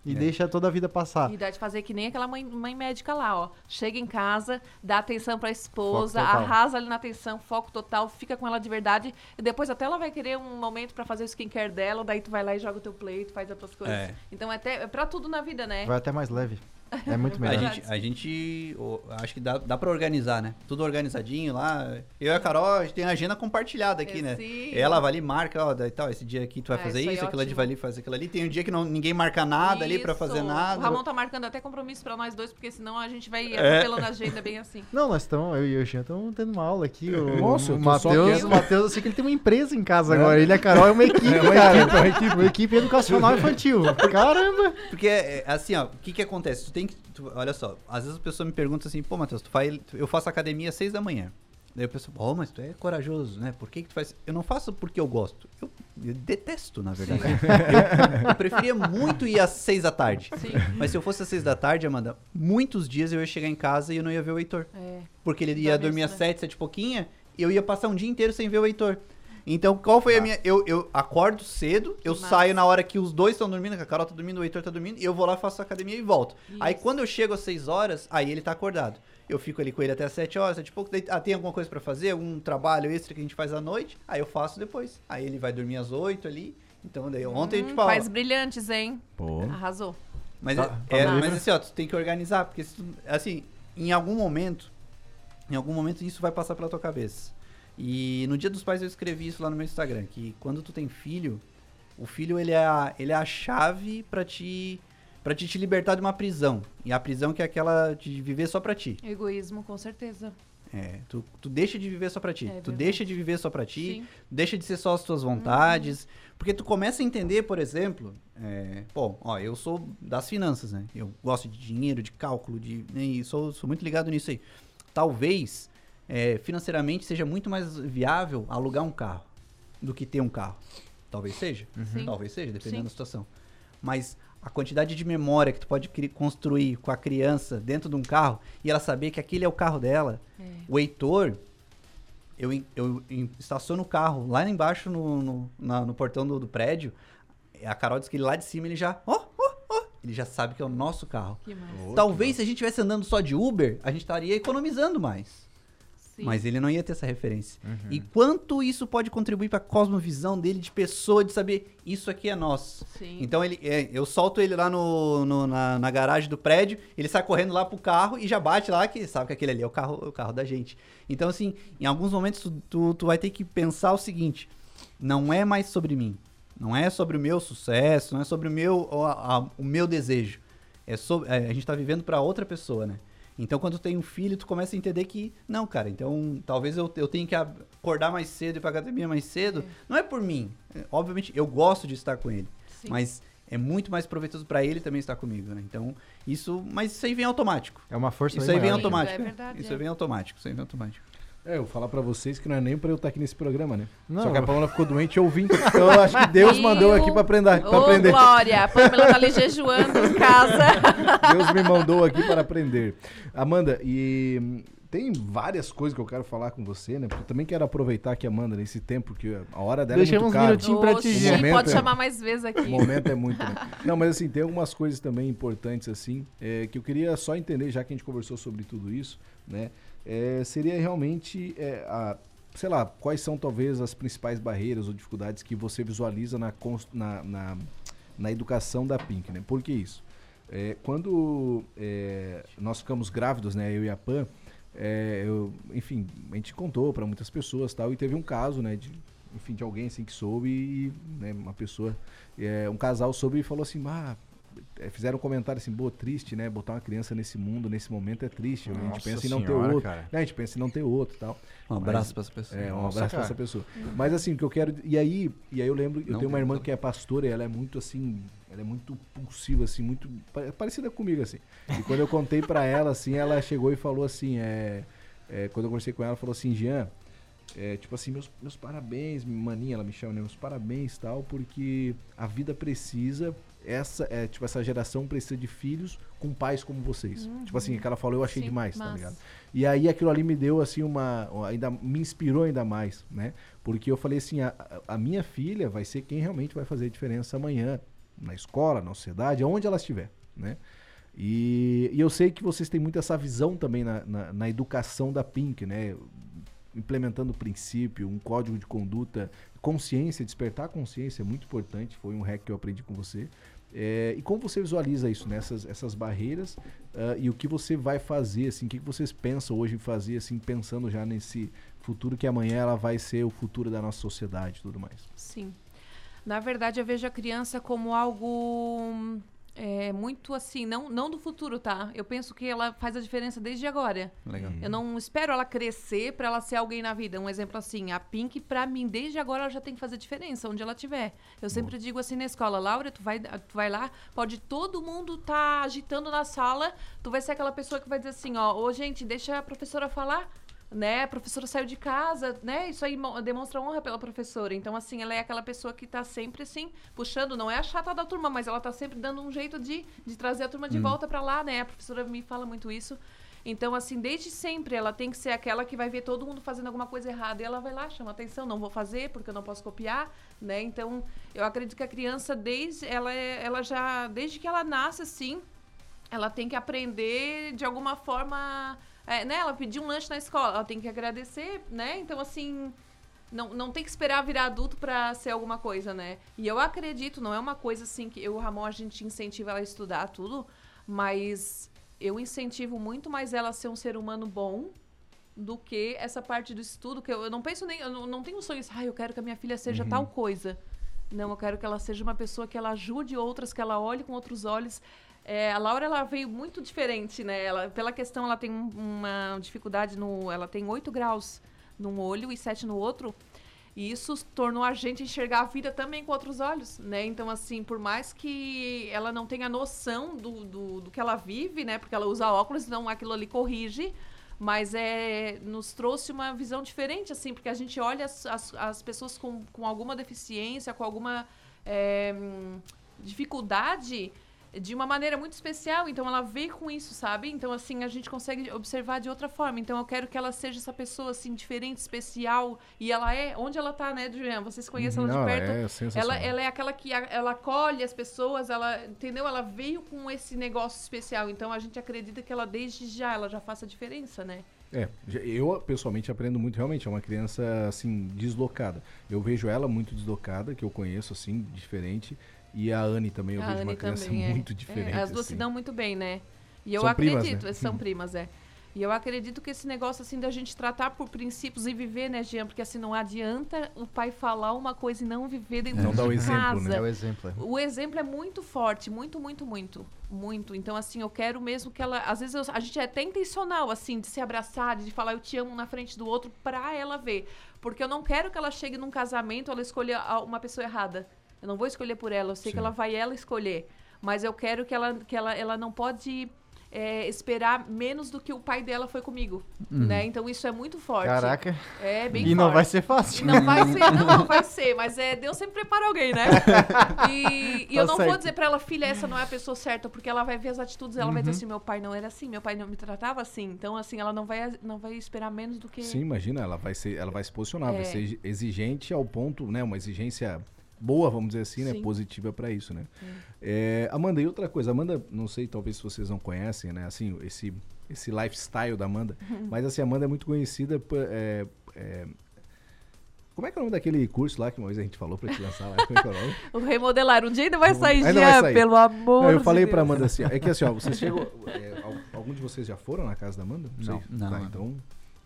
[SPEAKER 7] E
[SPEAKER 4] É.
[SPEAKER 7] deixa toda a vida passar.
[SPEAKER 1] E dá de fazer que nem aquela mãe, mãe médica lá, ó. Chega em casa, dá atenção pra esposa, arrasa ali na atenção, foco total, fica com ela de verdade. E depois até ela vai querer um momento pra fazer o skincare dela, daí tu vai lá e joga o teu play, tu faz as tuas coisas.
[SPEAKER 5] É.
[SPEAKER 1] Então é, até, é pra tudo na vida, né?
[SPEAKER 7] Vai até mais leve. É muito
[SPEAKER 5] A
[SPEAKER 7] melhor.
[SPEAKER 1] Verdade.
[SPEAKER 5] gente, a gente ô, acho que dá, dá pra organizar, né? Tudo organizadinho lá. Eu e a Carol, a gente tem a agenda compartilhada aqui,
[SPEAKER 1] É,
[SPEAKER 5] né?
[SPEAKER 1] sim.
[SPEAKER 5] Ela vai ali, marca, ó, daí tal, esse dia aqui tu vai
[SPEAKER 1] É,
[SPEAKER 5] fazer
[SPEAKER 1] isso
[SPEAKER 5] isso,
[SPEAKER 1] é
[SPEAKER 5] aquilo ali vai ali, faz aquilo ali. Tem um dia que não, ninguém marca nada ali pra
[SPEAKER 1] Isso.
[SPEAKER 5] fazer nada.
[SPEAKER 1] O Ramon tá marcando até compromisso pra nós dois, porque senão a gente vai
[SPEAKER 5] É.
[SPEAKER 1] atropelando a agenda bem assim. [laughs]
[SPEAKER 7] Não, nós estamos, eu e o Jean estamos tendo uma aula aqui. O,
[SPEAKER 4] Nossa,
[SPEAKER 7] o Matheus, o Matheus, eu sei que ele tem uma empresa em casa agora. Ele e a Carol é uma [laughs] equipe, cara. uma equipe, uma equipe educacional infantil. [laughs] Caramba!
[SPEAKER 5] Porque, é, assim, ó, o que que acontece? Tu tem que. tu- olha só, às vezes a pessoa me pergunta assim, pô, Matheus, tu faz, eu faço academia às seis da manhã. Daí eu penso, pô, mas tu é corajoso, né? Por que, que tu faz? Eu não faço porque eu gosto. Eu, eu detesto, na verdade. Eu, eu preferia muito ir às seis da tarde.
[SPEAKER 1] Sim.
[SPEAKER 5] Mas se eu fosse às seis da tarde, Amanda, muitos dias eu ia chegar em casa e eu não ia ver o Heitor.
[SPEAKER 1] É.
[SPEAKER 5] Porque ele ia dormir às
[SPEAKER 1] né?
[SPEAKER 5] sete, sete e pouquinha, e eu ia passar um dia inteiro sem ver o Heitor. Então, qual foi a minha. Eu, eu acordo cedo, eu
[SPEAKER 1] massa.
[SPEAKER 5] saio na hora que os dois estão dormindo, que a Carol tá dormindo, o Heitor tá dormindo, e eu vou lá, faço a academia e volto. Aí
[SPEAKER 1] Isso.
[SPEAKER 5] quando eu chego às 6 horas, aí ele tá acordado. Eu fico ali com ele até às 7 horas, 7 e pouco. Daí, ah, tem alguma coisa pra fazer? Algum trabalho extra que a gente faz à noite? Aí eu faço depois. Aí ele vai dormir às 8 ali. Então, daí ontem,
[SPEAKER 1] Hum,
[SPEAKER 5] tipo, ó,
[SPEAKER 1] faz brilhantes, hein?
[SPEAKER 4] Pô.
[SPEAKER 1] Arrasou.
[SPEAKER 5] Mas,
[SPEAKER 4] Tá,
[SPEAKER 5] é, é,
[SPEAKER 1] tá.
[SPEAKER 5] mas assim, ó, tu tem que organizar, porque se tu- assim, em algum momento, em algum momento isso vai passar pela tua cabeça. E no Dia dos Pais eu escrevi isso lá no meu Instagram, que quando tu tem filho, o filho ele é a, ele é a chave pra te para te, te libertar de uma prisão. E a prisão que é aquela de viver só pra ti.
[SPEAKER 1] Egoísmo, com certeza.
[SPEAKER 5] É, tu, tu deixa de viver só pra ti.
[SPEAKER 1] É
[SPEAKER 5] tu deixa de viver só pra ti,
[SPEAKER 1] Sim.
[SPEAKER 5] deixa de ser só as tuas vontades. Porque tu começa a entender, por exemplo, é, bom, ó, eu sou das finanças, né? Eu gosto de dinheiro, de cálculo, de. né, E sou, sou muito ligado nisso aí. Talvez é, financeiramente seja muito mais viável alugar um carro do que ter um carro. Talvez seja.
[SPEAKER 1] Sim.
[SPEAKER 5] Talvez seja, dependendo
[SPEAKER 1] Sim.
[SPEAKER 5] da situação. Mas a quantidade de memória que tu pode construir com a criança dentro de um carro e ela saber que aquele é o carro dela.
[SPEAKER 1] É.
[SPEAKER 5] O Heitor, eu, eu en- estaciono o carro lá embaixo no, no, na- no portão do, do prédio. A Carol disse que lá de cima ele já. Ó, ó, ó. Ele já sabe que é o nosso carro. Talvez se a gente estivesse andando só de Uber, a gente estaria economizando mais.
[SPEAKER 1] Sim.
[SPEAKER 5] Mas ele não ia ter essa referência.
[SPEAKER 4] Uhum.
[SPEAKER 5] E quanto isso pode contribuir para a cosmovisão dele de pessoa, de saber isso aqui é nosso.
[SPEAKER 1] Sim.
[SPEAKER 5] Então ele, é, eu solto ele lá no, no- na, na garagem do prédio, ele sai correndo lá pro carro e já bate lá que sabe que aquele ali é o carro, o carro da gente. Então assim, em alguns momentos tu, tu, tu vai ter que pensar o seguinte: não é mais sobre mim, não é sobre o meu sucesso, não é sobre o meu, o, a- o meu desejo. É sobre, é, a gente tá vivendo para outra pessoa, né? Então, quando tu tem um filho, tu começa a entender que, não, cara, então talvez eu, eu tenha que acordar mais cedo e ir pra academia mais cedo. Não é por mim. É, Obviamente, eu gosto de estar com ele.
[SPEAKER 1] Sim.
[SPEAKER 5] Mas é muito mais proveitoso pra ele também estar comigo, né? Então, isso. Mas isso aí vem automático.
[SPEAKER 7] É uma força
[SPEAKER 5] Isso aí vem automático.
[SPEAKER 1] é verdade,
[SPEAKER 5] Isso
[SPEAKER 1] é.
[SPEAKER 5] aí vem automático. Isso aí vem automático.
[SPEAKER 4] É, eu vou falar pra vocês que não é nem pra eu estar aqui nesse programa, né?
[SPEAKER 7] Não.
[SPEAKER 4] Só que a Paula ficou doente ouvindo. Então eu acho que Deus mandou aqui pra aprender. Pra
[SPEAKER 1] Ô,
[SPEAKER 4] aprender.
[SPEAKER 1] Glória! A Pamela tá ali jejuando em casa. [laughs]
[SPEAKER 4] Deus me mandou aqui para aprender. Amanda, e hum, tem várias coisas que eu quero falar com você, né? Porque eu também quero aproveitar que a Amanda, nesse tempo, que a hora dela
[SPEAKER 7] Deixa
[SPEAKER 4] é muito cara.
[SPEAKER 7] minutinhos pra ti,
[SPEAKER 1] pode
[SPEAKER 4] é-
[SPEAKER 1] chamar mais vezes aqui.
[SPEAKER 4] O momento é muito, né? Não, mas assim, tem algumas coisas também importantes, assim, é, que eu queria só entender, já que a gente conversou sobre tudo isso, né? É, seria realmente, é, a, sei lá, quais são talvez as principais barreiras ou dificuldades que você visualiza na, na, na, na educação da Pink, né? Por que isso? É, quando é, nós ficamos grávidos, né, eu e a Pan, é, eu, enfim, a gente contou para muitas pessoas tal, e teve um caso, né, de, enfim, de alguém assim que soube e né, uma pessoa, é, um casal soube e falou assim, ah, fizeram um comentário assim, boa, triste, né, botar uma criança nesse mundo, nesse momento é triste, a gente
[SPEAKER 7] Nossa
[SPEAKER 4] pensa em não ter
[SPEAKER 7] senhora,
[SPEAKER 4] outro, né, a gente pensa em não ter outro tal.
[SPEAKER 5] Um
[SPEAKER 4] Mas-
[SPEAKER 5] abraço pra essa pessoa.
[SPEAKER 4] É, um
[SPEAKER 7] Nossa,
[SPEAKER 4] abraço pra
[SPEAKER 7] cara.
[SPEAKER 4] essa pessoa. Mas assim, o que eu quero. E aí, e aí eu lembro, eu
[SPEAKER 5] Não
[SPEAKER 4] tenho uma irmã que é pastora e ela é muito assim. Ela é muito pulsiva, assim, muito. pa- parecida comigo, assim. E quando eu contei pra ela, assim, ela chegou e falou assim, é. é, quando eu conversei com ela, ela falou assim, Jean, é, tipo assim, meus, meus parabéns, maninha, ela me chama, né? Meus parabéns tal, porque a vida precisa. Essa, é, tipo, essa geração precisa de filhos com pais como vocês. Tipo assim, que ela falou, eu achei
[SPEAKER 1] Sim,
[SPEAKER 4] demais, tá ligado? E aí aquilo ali me deu assim uma. ainda Me inspirou ainda mais, né? Porque eu falei assim, a, a minha filha vai ser quem realmente vai fazer a diferença amanhã, na escola, na sociedade, aonde ela estiver, né? E, e eu sei que vocês têm muito essa visão também na, na, na educação da Pink, né? Implementando princípio, um código de conduta, consciência, despertar a consciência é muito importante, foi um hack que eu aprendi com você. É, e como você visualiza isso, né? essas, barreiras ah, e o que você vai fazer, assim, o que vocês pensam hoje em fazer, assim, pensando já nesse futuro que amanhã ela vai ser o futuro da nossa sociedade e tudo mais.
[SPEAKER 1] Sim. Na verdade, eu vejo a criança como algo é, muito assim, não, não do futuro, tá? Eu penso que ela faz a diferença desde agora.
[SPEAKER 5] Legal.
[SPEAKER 1] Eu não espero ela crescer pra ela ser alguém na vida. Um exemplo assim, a Pink, pra mim, desde agora, ela já tem que fazer diferença, onde ela estiver. Eu sempre digo assim na escola, Laura, tu vai, tu vai lá, pode todo mundo tá agitando na sala, tu vai ser aquela pessoa que vai dizer assim, ó, ô gente, deixa a professora falar. Né, a professora saiu de casa, né? Isso aí mo- demonstra honra pela professora. Então, assim, ela é aquela pessoa que tá sempre, assim, puxando, não é a chata da turma, mas ela tá sempre dando um jeito de, de trazer a turma de volta pra lá, né? A professora me fala muito isso. Então, assim, desde sempre ela tem que ser aquela que vai ver todo mundo fazendo alguma coisa errada e ela vai lá, chama atenção, não vou fazer porque eu não posso copiar, né? Então, eu acredito que a criança, desde ela, é- ela já, desde que ela nasce, assim, ela tem que aprender de alguma forma. É, né? Ela pediu um lanche na escola, ela tem que agradecer, né? Então, assim. não, não tem que esperar virar adulto pra ser alguma coisa, né? E eu acredito, não é uma coisa assim que eu o Ramon a gente incentiva ela a estudar tudo, mas eu incentivo muito mais ela a ser um ser humano bom do que essa parte do estudo, que eu, eu não penso nem, eu não, não tenho sonhos, ah, eu quero que a minha filha seja tal coisa. Não, eu quero que ela seja uma pessoa que ela ajude outras, que ela olhe com outros olhos. É, a Laura ela veio muito diferente, né? Ela, pela questão, ela tem um- uma dificuldade no. Ela tem 8 graus num olho e 7 no outro. E isso tornou a gente enxergar a vida também com outros olhos, né? Então, assim, por mais que ela não tenha noção do, do, do que ela vive, né? Porque ela usa óculos, então aquilo ali corrige. Mas é, nos trouxe uma visão diferente, assim, porque a gente olha as, as, as pessoas com, com alguma deficiência, com alguma é, dificuldade de uma maneira muito especial. Então ela vê com isso, sabe? Então, assim, a gente consegue observar de outra forma. Então eu quero que ela seja essa pessoa, assim, diferente, especial. E ela é, onde ela tá, né, Juliana? Vocês conhecem ela
[SPEAKER 4] Não,
[SPEAKER 1] de perto.
[SPEAKER 4] é.
[SPEAKER 1] Ela, ela é aquela que a- ela acolhe as pessoas, ela, entendeu? Ela veio com esse negócio especial. Então a gente acredita que ela desde já ela já faça a diferença, né?
[SPEAKER 4] É, eu pessoalmente aprendo muito, realmente, é uma criança, assim, deslocada. Eu vejo ela muito deslocada, que eu conheço, assim, diferente, e a Anne também, eu
[SPEAKER 1] a
[SPEAKER 4] vejo
[SPEAKER 1] Anne
[SPEAKER 4] uma criança
[SPEAKER 1] também é.
[SPEAKER 4] muito
[SPEAKER 1] É,
[SPEAKER 4] diferente,
[SPEAKER 1] as duas se
[SPEAKER 4] assim.
[SPEAKER 1] dão muito bem, né? E eu
[SPEAKER 4] São primas,
[SPEAKER 1] acredito,
[SPEAKER 4] né?
[SPEAKER 1] são primas, é. E eu acredito que esse negócio assim da gente tratar por princípios e viver, né, Jean? Porque assim não adianta o pai falar uma coisa e não viver dentro
[SPEAKER 4] Não
[SPEAKER 1] de
[SPEAKER 4] dá o exemplo,
[SPEAKER 1] casa.
[SPEAKER 4] né?
[SPEAKER 7] É o exemplo. é.
[SPEAKER 1] O exemplo é muito forte, muito, muito, muito, muito. Então, assim, eu quero mesmo que ela. Às vezes eu- a gente é até intencional, assim, de se abraçar, de falar eu te amo na frente do outro pra ela ver. Porque eu não quero que ela chegue num casamento ela escolha a- uma pessoa errada. Eu não vou escolher por ela, eu sei
[SPEAKER 4] Sim.
[SPEAKER 1] que ela vai ela escolher. Mas eu quero que ela, que ela, ela não pode. é, esperar menos do que o pai dela foi comigo, né? Então isso é muito forte.
[SPEAKER 7] Caraca.
[SPEAKER 1] É bem
[SPEAKER 7] E
[SPEAKER 1] forte.
[SPEAKER 7] não vai ser fácil.
[SPEAKER 1] Não vai [laughs] ser, não, não vai ser, mas é, Deus sempre prepara alguém, né? [laughs] E, e eu
[SPEAKER 7] Tá
[SPEAKER 1] não vou
[SPEAKER 7] certo.
[SPEAKER 1] dizer pra ela, filha, essa não é a pessoa certa, porque ela vai ver as atitudes, ela vai
[SPEAKER 7] Uhum.
[SPEAKER 1] dizer assim, meu pai não era assim, meu pai não me tratava assim. Então, assim, ela não vai, não vai esperar menos do que.
[SPEAKER 4] Sim, imagina, ela vai ser, ela vai se posicionar, vai
[SPEAKER 1] É.
[SPEAKER 4] ser exigente ao ponto, né, uma exigência boa, vamos dizer assim, né,
[SPEAKER 1] Sim.
[SPEAKER 4] positiva pra isso, né. É, Amanda, e outra coisa, Amanda, não sei, talvez se vocês não conhecem, né, assim, esse esse lifestyle da Amanda, [laughs] mas assim, a Amanda é muito conhecida por, é, é, como é que é o nome daquele curso lá que uma vez a gente falou pra te lançar lá? Como é que é o nome? [laughs]
[SPEAKER 1] O remodelar. Um dia ainda vai sair,
[SPEAKER 4] Ainda vai sair.
[SPEAKER 1] pelo amor
[SPEAKER 4] Não, eu
[SPEAKER 1] de
[SPEAKER 4] falei pra
[SPEAKER 1] Deus.
[SPEAKER 4] Amanda assim, ó, é que assim, ó, [laughs] vocês chegam, é, al- algum de vocês já foram na casa da Amanda?
[SPEAKER 5] Não,
[SPEAKER 4] sei.
[SPEAKER 5] não,
[SPEAKER 4] Tá,
[SPEAKER 5] não.
[SPEAKER 4] então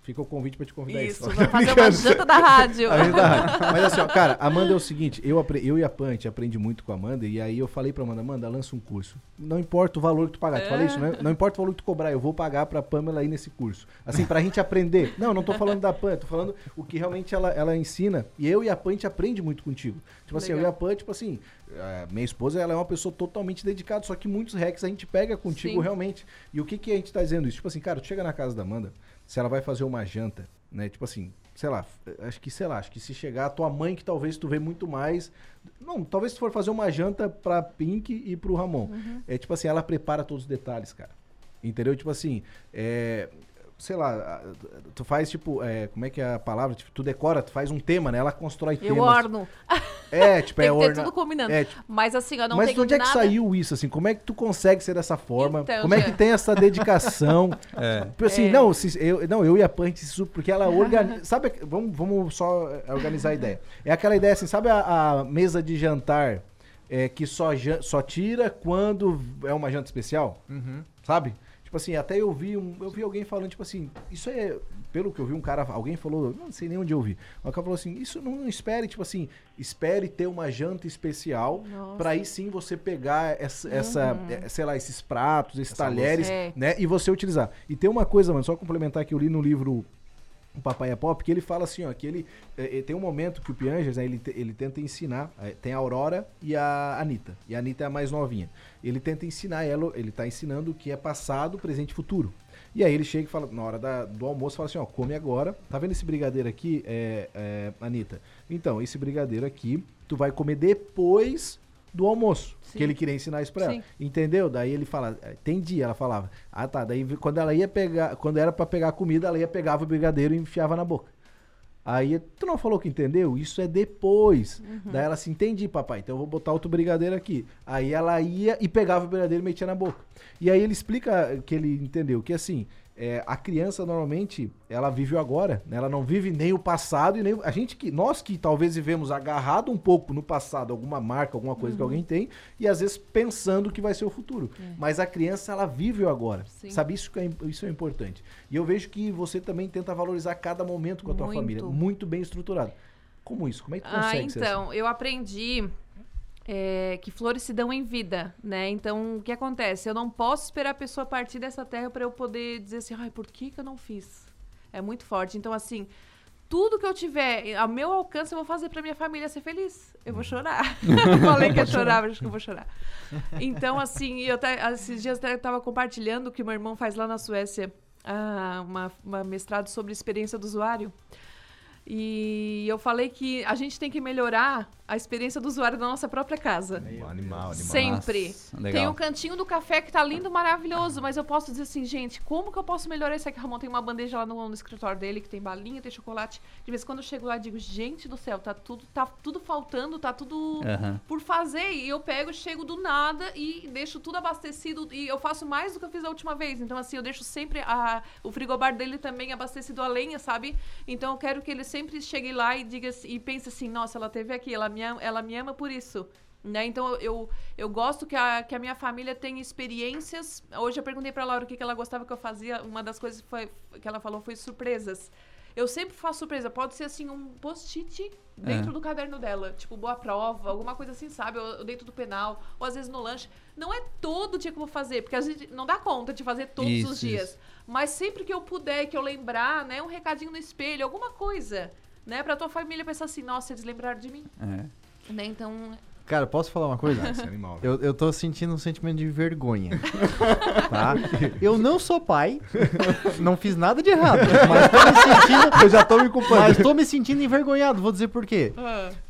[SPEAKER 4] fica o convite pra te convidar
[SPEAKER 1] Isso,
[SPEAKER 4] aí.
[SPEAKER 1] vai fazer uma [laughs] janta da rádio.
[SPEAKER 4] Aí dá. [laughs] Mas assim, ó, cara, Amanda é o seguinte, eu, eu e a Pan, a gente aprende muito com a Amanda, e aí eu falei pra Amanda, Amanda, lança um curso. Não importa o valor que tu pagar, tu falei isso, né? Não importa o valor que tu cobrar, eu vou pagar pra Pamela ir nesse curso. Assim, pra gente aprender. Não, não tô falando da Pan, tô falando o que realmente ela, ela ensina, e eu e a Pan, a gente aprende muito contigo. Tipo assim, eu e
[SPEAKER 1] Legal.
[SPEAKER 4] a Pan, tipo assim, a minha esposa, ela é uma pessoa totalmente dedicada, só que muitos hacks a gente pega contigo
[SPEAKER 1] Sim.
[SPEAKER 4] realmente. E o que que a gente tá dizendo isso? Tipo assim, cara, tu chega na casa da Amanda, se ela vai fazer uma janta, né? Tipo assim, sei lá, acho que, sei lá, acho que se chegar a tua mãe, que talvez tu vê muito mais. Não, talvez se for fazer uma janta pra Pink e pro Ramon. É tipo assim, ela prepara todos os detalhes, cara. Entendeu? Tipo assim, é. Sei lá, tu faz tipo, é, como é que é a palavra? Tipo, tu decora, tu faz um tema, né? Ela constrói
[SPEAKER 1] Eu
[SPEAKER 4] temas.
[SPEAKER 1] orno.
[SPEAKER 4] É, tipo, [laughs]
[SPEAKER 1] Tem
[SPEAKER 4] é orna-
[SPEAKER 1] tudo combinando.
[SPEAKER 4] É, tipo,
[SPEAKER 1] Mas assim, eu não
[SPEAKER 4] mas onde é que
[SPEAKER 1] nada...
[SPEAKER 4] saiu isso, assim? Como é que tu consegue ser dessa forma?
[SPEAKER 1] Então,
[SPEAKER 4] Como é que tem essa dedicação? [laughs]
[SPEAKER 5] É.
[SPEAKER 4] Tipo assim,
[SPEAKER 1] É.
[SPEAKER 4] não, se- eu, não, eu e a Punch, isso porque ela organiza. [laughs] sabe, vamos, vamos só eh, organizar a ideia. É aquela ideia assim, sabe a, a mesa de jantar é, que só, só tira quando é uma janta especial?
[SPEAKER 7] Uhum.
[SPEAKER 4] Sabe? Tipo assim, até eu vi, um, eu vi alguém falando, tipo assim, isso é. Pelo que eu vi, um cara, alguém falou, não sei nem onde eu vi. O cara falou assim: isso não espere, tipo assim, espere ter uma janta especial pra aí sim você pegar essa, essa eh, sei lá, esses pratos, esses
[SPEAKER 7] Essa
[SPEAKER 4] talheres.
[SPEAKER 1] É.
[SPEAKER 4] né? E você utilizar. E tem uma coisa, mano, só complementar que eu li no livro o Papai é Pop, que ele fala assim, ó, que ele eh, eh, tem um momento que o Pianges, né, ele, ele tenta ensinar, eh, tem a Aurora e a Anitta, e a Anitta é a mais novinha. Ele tenta ensinar ela, ele tá ensinando o que é passado, presente e futuro. E aí ele chega e fala, na hora da- do almoço, fala assim, ó, come agora, tá vendo esse brigadeiro aqui, é, é, Anitta? Então, esse brigadeiro aqui, tu vai comer depois do almoço,
[SPEAKER 1] Sim.
[SPEAKER 4] que ele queria ensinar isso pra ela.
[SPEAKER 1] Sim.
[SPEAKER 4] Entendeu? Daí ele fala, "É, entendi, ela falava. Ah, tá. Daí quando ela ia pegar, quando era pra pegar a comida, ela ia pegava o brigadeiro e enfiava na boca. Aí, tu não falou que entendeu? Isso é depois. Daí ela assim, entendi, papai, então eu vou botar outro brigadeiro aqui. Aí ela ia e pegava o brigadeiro e metia na boca. E aí ele explica que ele entendeu, que assim, é, a criança normalmente ela vive o agora, né? ela não vive nem o passado e nem a gente que nós que talvez vivemos agarrado um pouco no passado, alguma marca, alguma coisa que alguém tem e às vezes pensando que vai ser o futuro.
[SPEAKER 1] É.
[SPEAKER 4] Mas a criança ela vive o agora,
[SPEAKER 1] Sim.
[SPEAKER 4] sabe isso que é, isso é importante. E eu vejo que você também tenta valorizar cada momento com a tua
[SPEAKER 1] Muito.
[SPEAKER 4] família, muito bem estruturado. Como isso? Como é que tu
[SPEAKER 1] Ah,
[SPEAKER 4] consegue assim?
[SPEAKER 1] então, eu aprendi é, que flores se dão em vida, né? Então, o que acontece? Eu não posso esperar a pessoa partir dessa terra para eu poder dizer assim, ai, por que, que eu não fiz? É muito forte. Então, assim, tudo que eu tiver ao meu alcance, eu vou fazer para minha família ser feliz. Eu vou chorar. [laughs] Falei que ia chorar, mas acho que eu vou chorar. Então, assim, eu até, esses dias eu estava compartilhando que meu irmão faz lá na Suécia ah, uma, uma mestrado sobre experiência do usuário. E eu falei que a gente tem que melhorar a experiência do usuário da nossa própria casa.
[SPEAKER 5] Animal, animal.
[SPEAKER 1] Sempre.
[SPEAKER 5] Nossa.
[SPEAKER 1] Tem um cantinho do café que tá lindo, maravilhoso, mas eu posso dizer assim, gente, como que eu posso melhorar isso aqui? Ramon tem uma bandeja lá no, no escritório dele que tem balinha, tem chocolate. De vez em quando eu chego lá e digo, gente do céu, tá tudo, tá tudo faltando, tá tudo
[SPEAKER 5] Aham.
[SPEAKER 1] por fazer. E eu pego, chego do nada e deixo tudo abastecido. E eu faço mais do que eu fiz a última vez. Então, assim, eu deixo sempre a, o frigobar dele também abastecido a lenha, sabe? Então, eu quero que ele sempre chegue lá e diga e pense assim: nossa, ela teve aqui, ela me ela me ama por isso. Né? Então, eu, eu gosto que a, que a minha família tenha experiências. Hoje eu perguntei pra Laura o que, que ela gostava que eu fazia. Uma das coisas foi, que ela falou foi surpresas. Eu sempre faço surpresa. Pode ser assim, um post-it dentro
[SPEAKER 5] É.
[SPEAKER 1] do caderno dela. Tipo, boa prova, alguma coisa assim, sabe? Ou dentro do penal, ou às vezes no lanche. Não é todo dia que eu vou fazer, porque a gente não dá conta de fazer todos
[SPEAKER 5] Isso,
[SPEAKER 1] os dias.
[SPEAKER 5] isso.
[SPEAKER 1] Mas sempre que eu puder, que eu lembrar, né? Um recadinho no espelho, alguma coisa. Né? Pra tua família pensar assim, nossa, eles lembraram de mim.
[SPEAKER 5] É.
[SPEAKER 1] Né? Então,
[SPEAKER 7] Cara, posso falar uma coisa? [laughs]
[SPEAKER 4] Animal.
[SPEAKER 7] Eu, eu tô sentindo um sentimento de vergonha. [laughs] tá? [laughs] Eu não sou pai, não fiz nada de errado, mas tô me sentindo,
[SPEAKER 4] Eu já tô me culpando.
[SPEAKER 7] mas tô me sentindo envergonhado. Vou dizer por quê.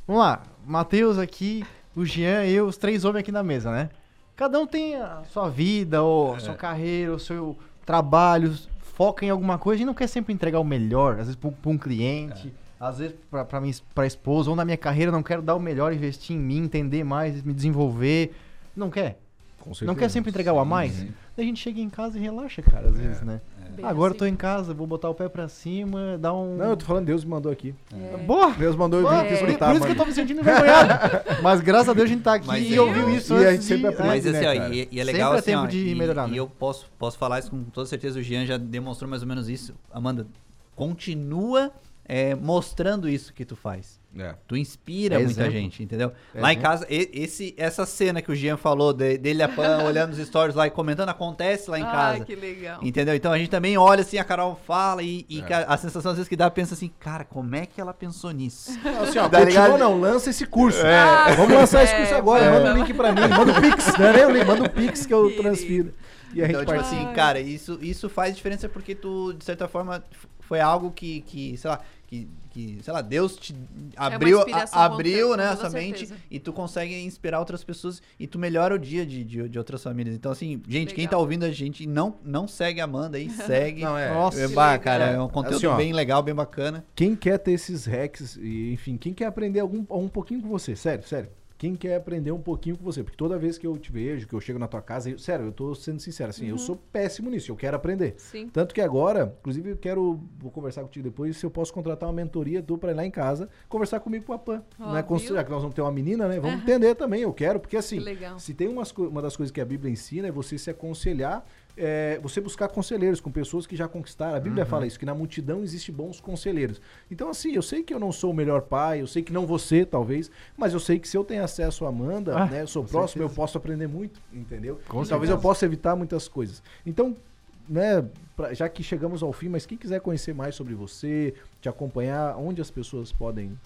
[SPEAKER 7] Vamos lá, Matheus aqui, o Jean e eu, os três homens aqui na mesa, né? Cada um tem a sua vida, ou a sua carreira, o seu trabalho, foca em alguma coisa. Gente não quer sempre entregar o melhor, às vezes pra um- pra um cliente, às vezes minha, es- pra esposa, ou na minha carreira, eu não quero dar o melhor, investir em mim, entender mais, me desenvolver. Não quer?
[SPEAKER 4] Com
[SPEAKER 7] Não quer sempre entregar o a mais? Daí a gente chega em casa e relaxa, cara, às vezes, né?
[SPEAKER 1] bem
[SPEAKER 7] Agora eu
[SPEAKER 1] assim.
[SPEAKER 7] tô em casa, vou botar o pé pra cima, dar um.
[SPEAKER 4] Não, eu tô falando, Deus me mandou aqui.
[SPEAKER 7] Boa!
[SPEAKER 4] Deus mandou eu vir aqui
[SPEAKER 7] por, por
[SPEAKER 4] escutar,
[SPEAKER 7] isso que eu tô me sentindo envergonhado. [laughs] Mas graças a Deus a gente tá aqui
[SPEAKER 5] Mas
[SPEAKER 7] e
[SPEAKER 5] é-
[SPEAKER 7] ouviu isso
[SPEAKER 4] E a
[SPEAKER 7] antes
[SPEAKER 4] gente sempre
[SPEAKER 7] de...
[SPEAKER 4] aprende.
[SPEAKER 5] Mas
[SPEAKER 4] né,
[SPEAKER 5] assim, ó,
[SPEAKER 4] cara?
[SPEAKER 5] e, e é
[SPEAKER 7] Sempre
[SPEAKER 5] legal
[SPEAKER 7] é
[SPEAKER 5] assim,
[SPEAKER 7] tempo
[SPEAKER 5] ó,
[SPEAKER 7] de
[SPEAKER 5] e,
[SPEAKER 7] melhorar,
[SPEAKER 5] e
[SPEAKER 7] né?
[SPEAKER 5] eu posso, posso falar isso com toda certeza, o Jean já demonstrou mais ou menos isso. Amanda, continua é, mostrando isso que tu faz.
[SPEAKER 4] É.
[SPEAKER 5] Tu inspira
[SPEAKER 7] É
[SPEAKER 5] muita
[SPEAKER 7] exemplo.
[SPEAKER 5] gente, entendeu?
[SPEAKER 7] É
[SPEAKER 5] lá em casa, esse, essa cena que o Jean falou de- dele a Pan [laughs] olhando os stories lá e comentando, acontece lá em
[SPEAKER 1] Ai,
[SPEAKER 5] casa.
[SPEAKER 1] que legal.
[SPEAKER 5] Entendeu? Então a gente também olha assim, a Carol fala e, e
[SPEAKER 4] É.
[SPEAKER 5] a, a sensação às vezes que dá, pensa assim, cara, como é que ela pensou nisso?
[SPEAKER 4] Assim, ó, [laughs]
[SPEAKER 5] Tá
[SPEAKER 4] continua
[SPEAKER 5] ligado?
[SPEAKER 4] não, lança esse curso.
[SPEAKER 1] Ah,
[SPEAKER 4] Vamos lançar esse curso agora, manda o link pra mim, manda o [laughs] Pix, não é nem o link, manda o Pix que eu transfiro. E a gente
[SPEAKER 5] Então, tipo
[SPEAKER 4] participa.
[SPEAKER 5] assim, cara, isso, isso faz diferença porque tu, de certa forma, foi algo que, que sei lá, que, que, sei lá, Deus te abriu, a-
[SPEAKER 1] inspiração,
[SPEAKER 5] abriu, né, essa mente e tu consegue inspirar outras pessoas e tu melhora o dia de, de, de outras famílias. Então, assim, gente, quem
[SPEAKER 1] Legal.
[SPEAKER 5] tá ouvindo a gente, não, não segue a Amanda aí, [laughs] segue.
[SPEAKER 4] Não, é.
[SPEAKER 7] Nossa,
[SPEAKER 5] É, bah,
[SPEAKER 1] legal.
[SPEAKER 5] cara, é um conteúdo
[SPEAKER 4] Assim, ó,
[SPEAKER 5] bem legal, bem bacana.
[SPEAKER 4] Quem quer ter esses hacks, e, enfim, quem quer aprender algum, um pouquinho com você, sério, sério. Quem quer aprender um pouquinho com você? Porque toda vez que eu te vejo, que eu chego na tua casa, eu- sério, eu tô sendo sincero, assim,
[SPEAKER 1] Uhum.
[SPEAKER 4] eu sou péssimo nisso, eu quero aprender.
[SPEAKER 1] Sim.
[SPEAKER 4] Tanto que agora, inclusive, eu quero, vou conversar contigo depois, se eu posso contratar uma mentoria tu pra ir lá em casa, conversar comigo com a Pan.
[SPEAKER 1] Ó,
[SPEAKER 4] né? Já que nós vamos ter uma menina, né? Vamos entender também, eu quero, porque assim, se tem umas, uma das coisas que a Bíblia ensina é você se aconselhar, é, você buscar conselheiros com pessoas que já conquistaram. A Bíblia fala isso, que na multidão existe bons conselheiros. Então, assim, eu sei que eu não sou o melhor pai, eu sei que não você, talvez, mas eu sei que se eu tenho acesso à Amanda,
[SPEAKER 7] Ah,
[SPEAKER 4] né, eu sou próximo, eu
[SPEAKER 7] certeza.
[SPEAKER 4] posso aprender muito, entendeu? Talvez eu possa evitar muitas coisas. Então, né, pra- já que chegamos ao fim, mas quem quiser conhecer mais sobre você, te acompanhar, onde as pessoas podem.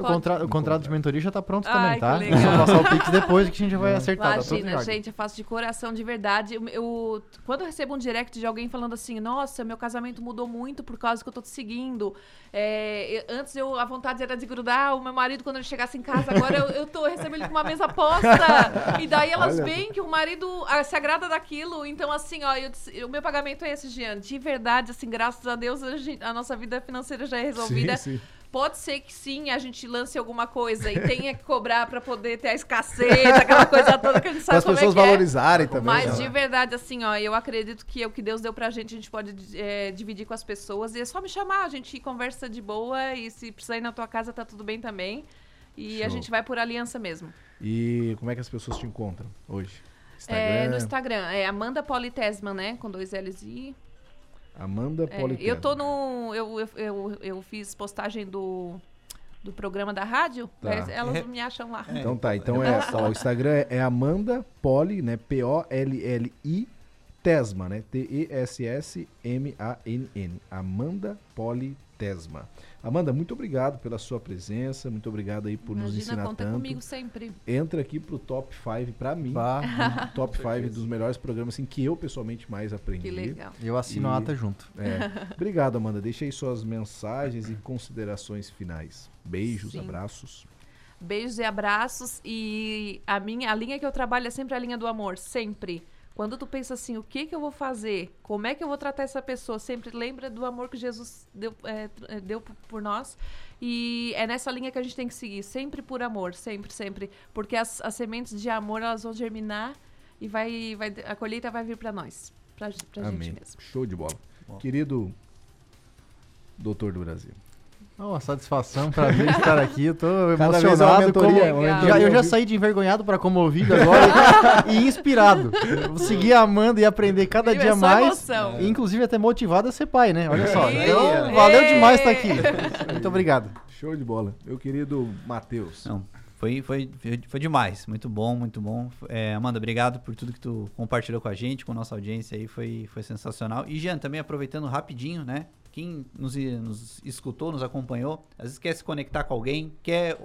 [SPEAKER 7] O, contra- o contrato de mentoria já tá pronto
[SPEAKER 1] Ai,
[SPEAKER 7] também, tá?
[SPEAKER 1] que
[SPEAKER 7] É só
[SPEAKER 1] legal.
[SPEAKER 7] passar o Pix depois que a gente já vai acertar. tá
[SPEAKER 1] Imagina,
[SPEAKER 7] ordem.
[SPEAKER 1] gente, eu faço de coração, de verdade. Eu, eu- quando eu recebo um direct de alguém falando assim, nossa, meu casamento mudou muito por causa que eu tô te seguindo. É, eu- antes eu, a vontade era de grudar o meu marido quando ele chegasse em casa, agora eu, eu tô recebendo ele com uma mesa posta. E daí elas
[SPEAKER 4] Olha.
[SPEAKER 1] veem que o marido ah, se agrada daquilo. Então, assim, ó, eu o meu pagamento é esse, Jean. De verdade, assim, graças a Deus, a, gente- a nossa vida financeira já é resolvida.
[SPEAKER 4] Sim, sim.
[SPEAKER 1] Pode ser que sim, a gente lance alguma coisa e tenha que cobrar pra poder ter a escassez, aquela coisa toda que a gente
[SPEAKER 4] Para
[SPEAKER 1] sabe
[SPEAKER 4] as
[SPEAKER 1] como
[SPEAKER 4] pessoas
[SPEAKER 1] é que é.
[SPEAKER 4] valorizarem também.
[SPEAKER 1] Mas
[SPEAKER 4] né?
[SPEAKER 1] de verdade, assim, ó, eu acredito que o que Deus deu pra gente, a gente pode é, dividir com as pessoas. E é só me chamar, a gente conversa de boa e se precisar ir na tua casa, tá tudo bem também. E a
[SPEAKER 4] Show.
[SPEAKER 1] gente vai por aliança mesmo.
[SPEAKER 4] E como é que as pessoas te encontram hoje? Instagram,
[SPEAKER 1] É, no Instagram, é Amanda Politesman, né? Com dois L's e.
[SPEAKER 4] Amanda
[SPEAKER 1] É,
[SPEAKER 4] Politano.
[SPEAKER 1] eu tô no. Eu, eu, eu, eu fiz postagem do, do programa da rádio,
[SPEAKER 4] Tá.
[SPEAKER 1] mas elas me acham lá.
[SPEAKER 4] Então tá, então é, ó, o Instagram é, é Amanda Poli, né? P-O-L-L-I Tesma, né? T-E-S-S-M-A-N-N. Amanda Poli Tesma. Amanda, muito obrigado pela sua presença, muito obrigado aí por nos
[SPEAKER 1] Imagina,
[SPEAKER 4] ensinar
[SPEAKER 1] conta
[SPEAKER 4] tanto.
[SPEAKER 1] comigo sempre.
[SPEAKER 4] Entra aqui pro top 5 pra mim,
[SPEAKER 7] Bah, [laughs]
[SPEAKER 4] top 5 dos melhores programas assim, que eu pessoalmente mais aprendi.
[SPEAKER 1] Que legal.
[SPEAKER 7] eu assino a
[SPEAKER 4] E-
[SPEAKER 7] ata junto.
[SPEAKER 4] É. [laughs] Obrigado, Amanda. Deixa aí suas mensagens e considerações finais. Beijos,
[SPEAKER 1] Sim.
[SPEAKER 4] abraços.
[SPEAKER 1] Beijos e abraços. E a minha, a linha que eu trabalho é sempre a linha do amor, sempre. Quando tu pensa assim, o que que eu vou fazer? Como é que eu vou tratar essa pessoa? Sempre lembra do amor que Jesus deu, é, é, deu por nós. E é nessa linha que a gente tem que seguir, sempre por amor, sempre, sempre. Porque as, as sementes de amor, elas vão germinar e vai, vai, a colheita vai vir pra nós, pra, pra gente
[SPEAKER 4] Amém.
[SPEAKER 1] mesmo.
[SPEAKER 4] Show de bola. Querido doutor do Brasil.
[SPEAKER 7] É uma satisfação, prazer estar aqui. Eu tô
[SPEAKER 4] Cada vez é
[SPEAKER 7] emocionado. como- Já, eu já saí de envergonhado para comovido agora e, [laughs] inspirado. Vou seguir amando e aprender cada
[SPEAKER 1] Viu? É
[SPEAKER 7] dia
[SPEAKER 1] só
[SPEAKER 7] mais.
[SPEAKER 1] emoção.
[SPEAKER 7] E, inclusive até motivado a ser pai, né? Olha só. Então, valeu demais estar aqui. Muito obrigado.
[SPEAKER 4] Show de bola. Meu querido Matheus.
[SPEAKER 5] Foi, foi, foi demais. Muito bom, muito bom. É, Amanda, obrigado por tudo que tu compartilhou com a gente, com a nossa audiência aí. Foi, foi sensacional. E, Jean, também aproveitando rapidinho, né? Quem nos, nos escutou, nos acompanhou, às vezes quer se conectar com alguém, quer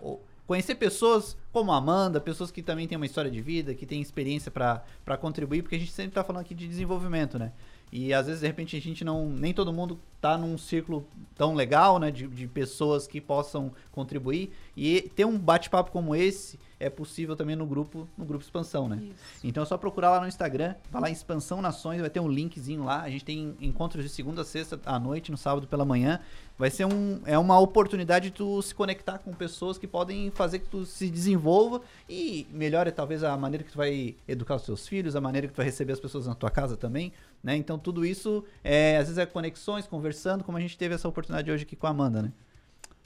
[SPEAKER 5] conhecer pessoas como a Amanda, pessoas que também têm uma história de vida, que têm experiência para contribuir, porque a gente sempre tá falando aqui de desenvolvimento, né? E às vezes, de repente, a gente não. Nem todo mundo tá num círculo tão legal, né? De, de pessoas que possam contribuir. E ter um bate-papo como esse é possível também no grupo, no grupo Expansão, né?
[SPEAKER 1] Isso.
[SPEAKER 5] Então é só procurar lá no Instagram, vai lá em Expansão Nações, vai ter um linkzinho lá. A gente tem encontros de segunda a sexta à noite, no sábado pela manhã. Vai ser um, é uma oportunidade de tu se conectar com pessoas que podem fazer que tu se desenvolva e melhore talvez a maneira que tu vai educar os teus filhos, a maneira que tu vai receber as pessoas na tua casa também, né? Então tudo isso, é, às vezes é conexões, conversando, como a gente teve essa oportunidade hoje aqui com a Amanda, né?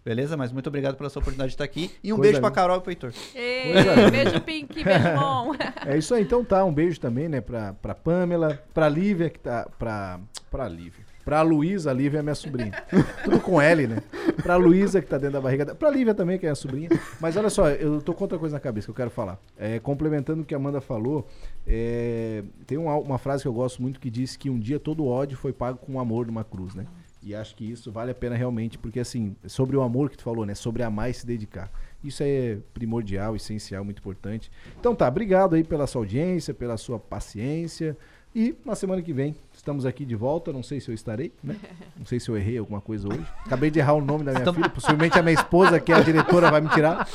[SPEAKER 5] Beleza? Mas muito obrigado pela sua oportunidade de estar aqui. E um
[SPEAKER 4] Coisa
[SPEAKER 5] beijo pra
[SPEAKER 4] linda.
[SPEAKER 5] Carol e pro Heitor.
[SPEAKER 1] Ei, beijo, Pink, beijo bom.
[SPEAKER 4] É isso aí, então tá. Um beijo também, né, pra, pra Pamela, pra Lívia, que tá. Pra. Pra Lívia. Pra Luísa, a Lívia é minha sobrinha. [laughs] Tudo com L, né? Pra Luísa, que tá dentro da barriga. da- Pra Lívia também, que é a sobrinha. Mas olha só, eu tô com outra coisa na cabeça que eu quero falar. É, complementando o que a Amanda falou, é, tem uma, uma frase que eu gosto muito que diz que um dia todo ódio foi pago com amor numa cruz, né? E acho que isso vale a pena realmente, porque assim, sobre o amor que tu falou, né? Sobre amar e se dedicar. Isso é primordial, essencial, muito importante. Então tá, obrigado aí pela sua audiência, pela sua paciência. E na semana que vem estamos aqui de volta. Não sei se eu estarei, né? Não sei se eu errei alguma coisa hoje. Acabei de errar o nome da minha filha. Possivelmente a minha esposa, que é a diretora, vai me tirar.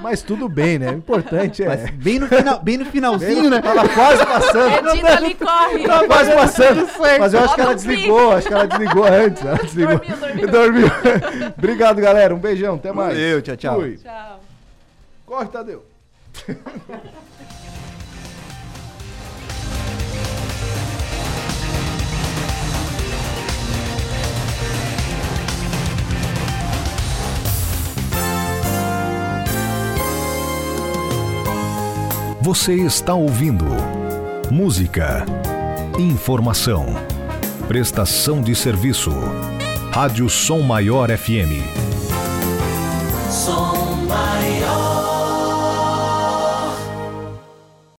[SPEAKER 4] Mas tudo bem, né? O importante é.
[SPEAKER 5] Mas bem no, final, bem no finalzinho, né?
[SPEAKER 4] Tava quase passando.
[SPEAKER 1] Edita ali, corre.
[SPEAKER 4] Tava quase passando. Mas eu acho que ela desligou. Acho que ela desligou antes. Ela desligou.
[SPEAKER 1] Dormiu, dormiu.
[SPEAKER 4] Dormiu. [laughs] Obrigado, galera. Um beijão. Até mais.
[SPEAKER 5] Valeu, tchau, tchau.
[SPEAKER 4] Fui.
[SPEAKER 1] Tchau.
[SPEAKER 4] Corre, Tadeu. [laughs]
[SPEAKER 3] Você está ouvindo música, informação, prestação de serviço. Rádio Som Maior FM.
[SPEAKER 6] Som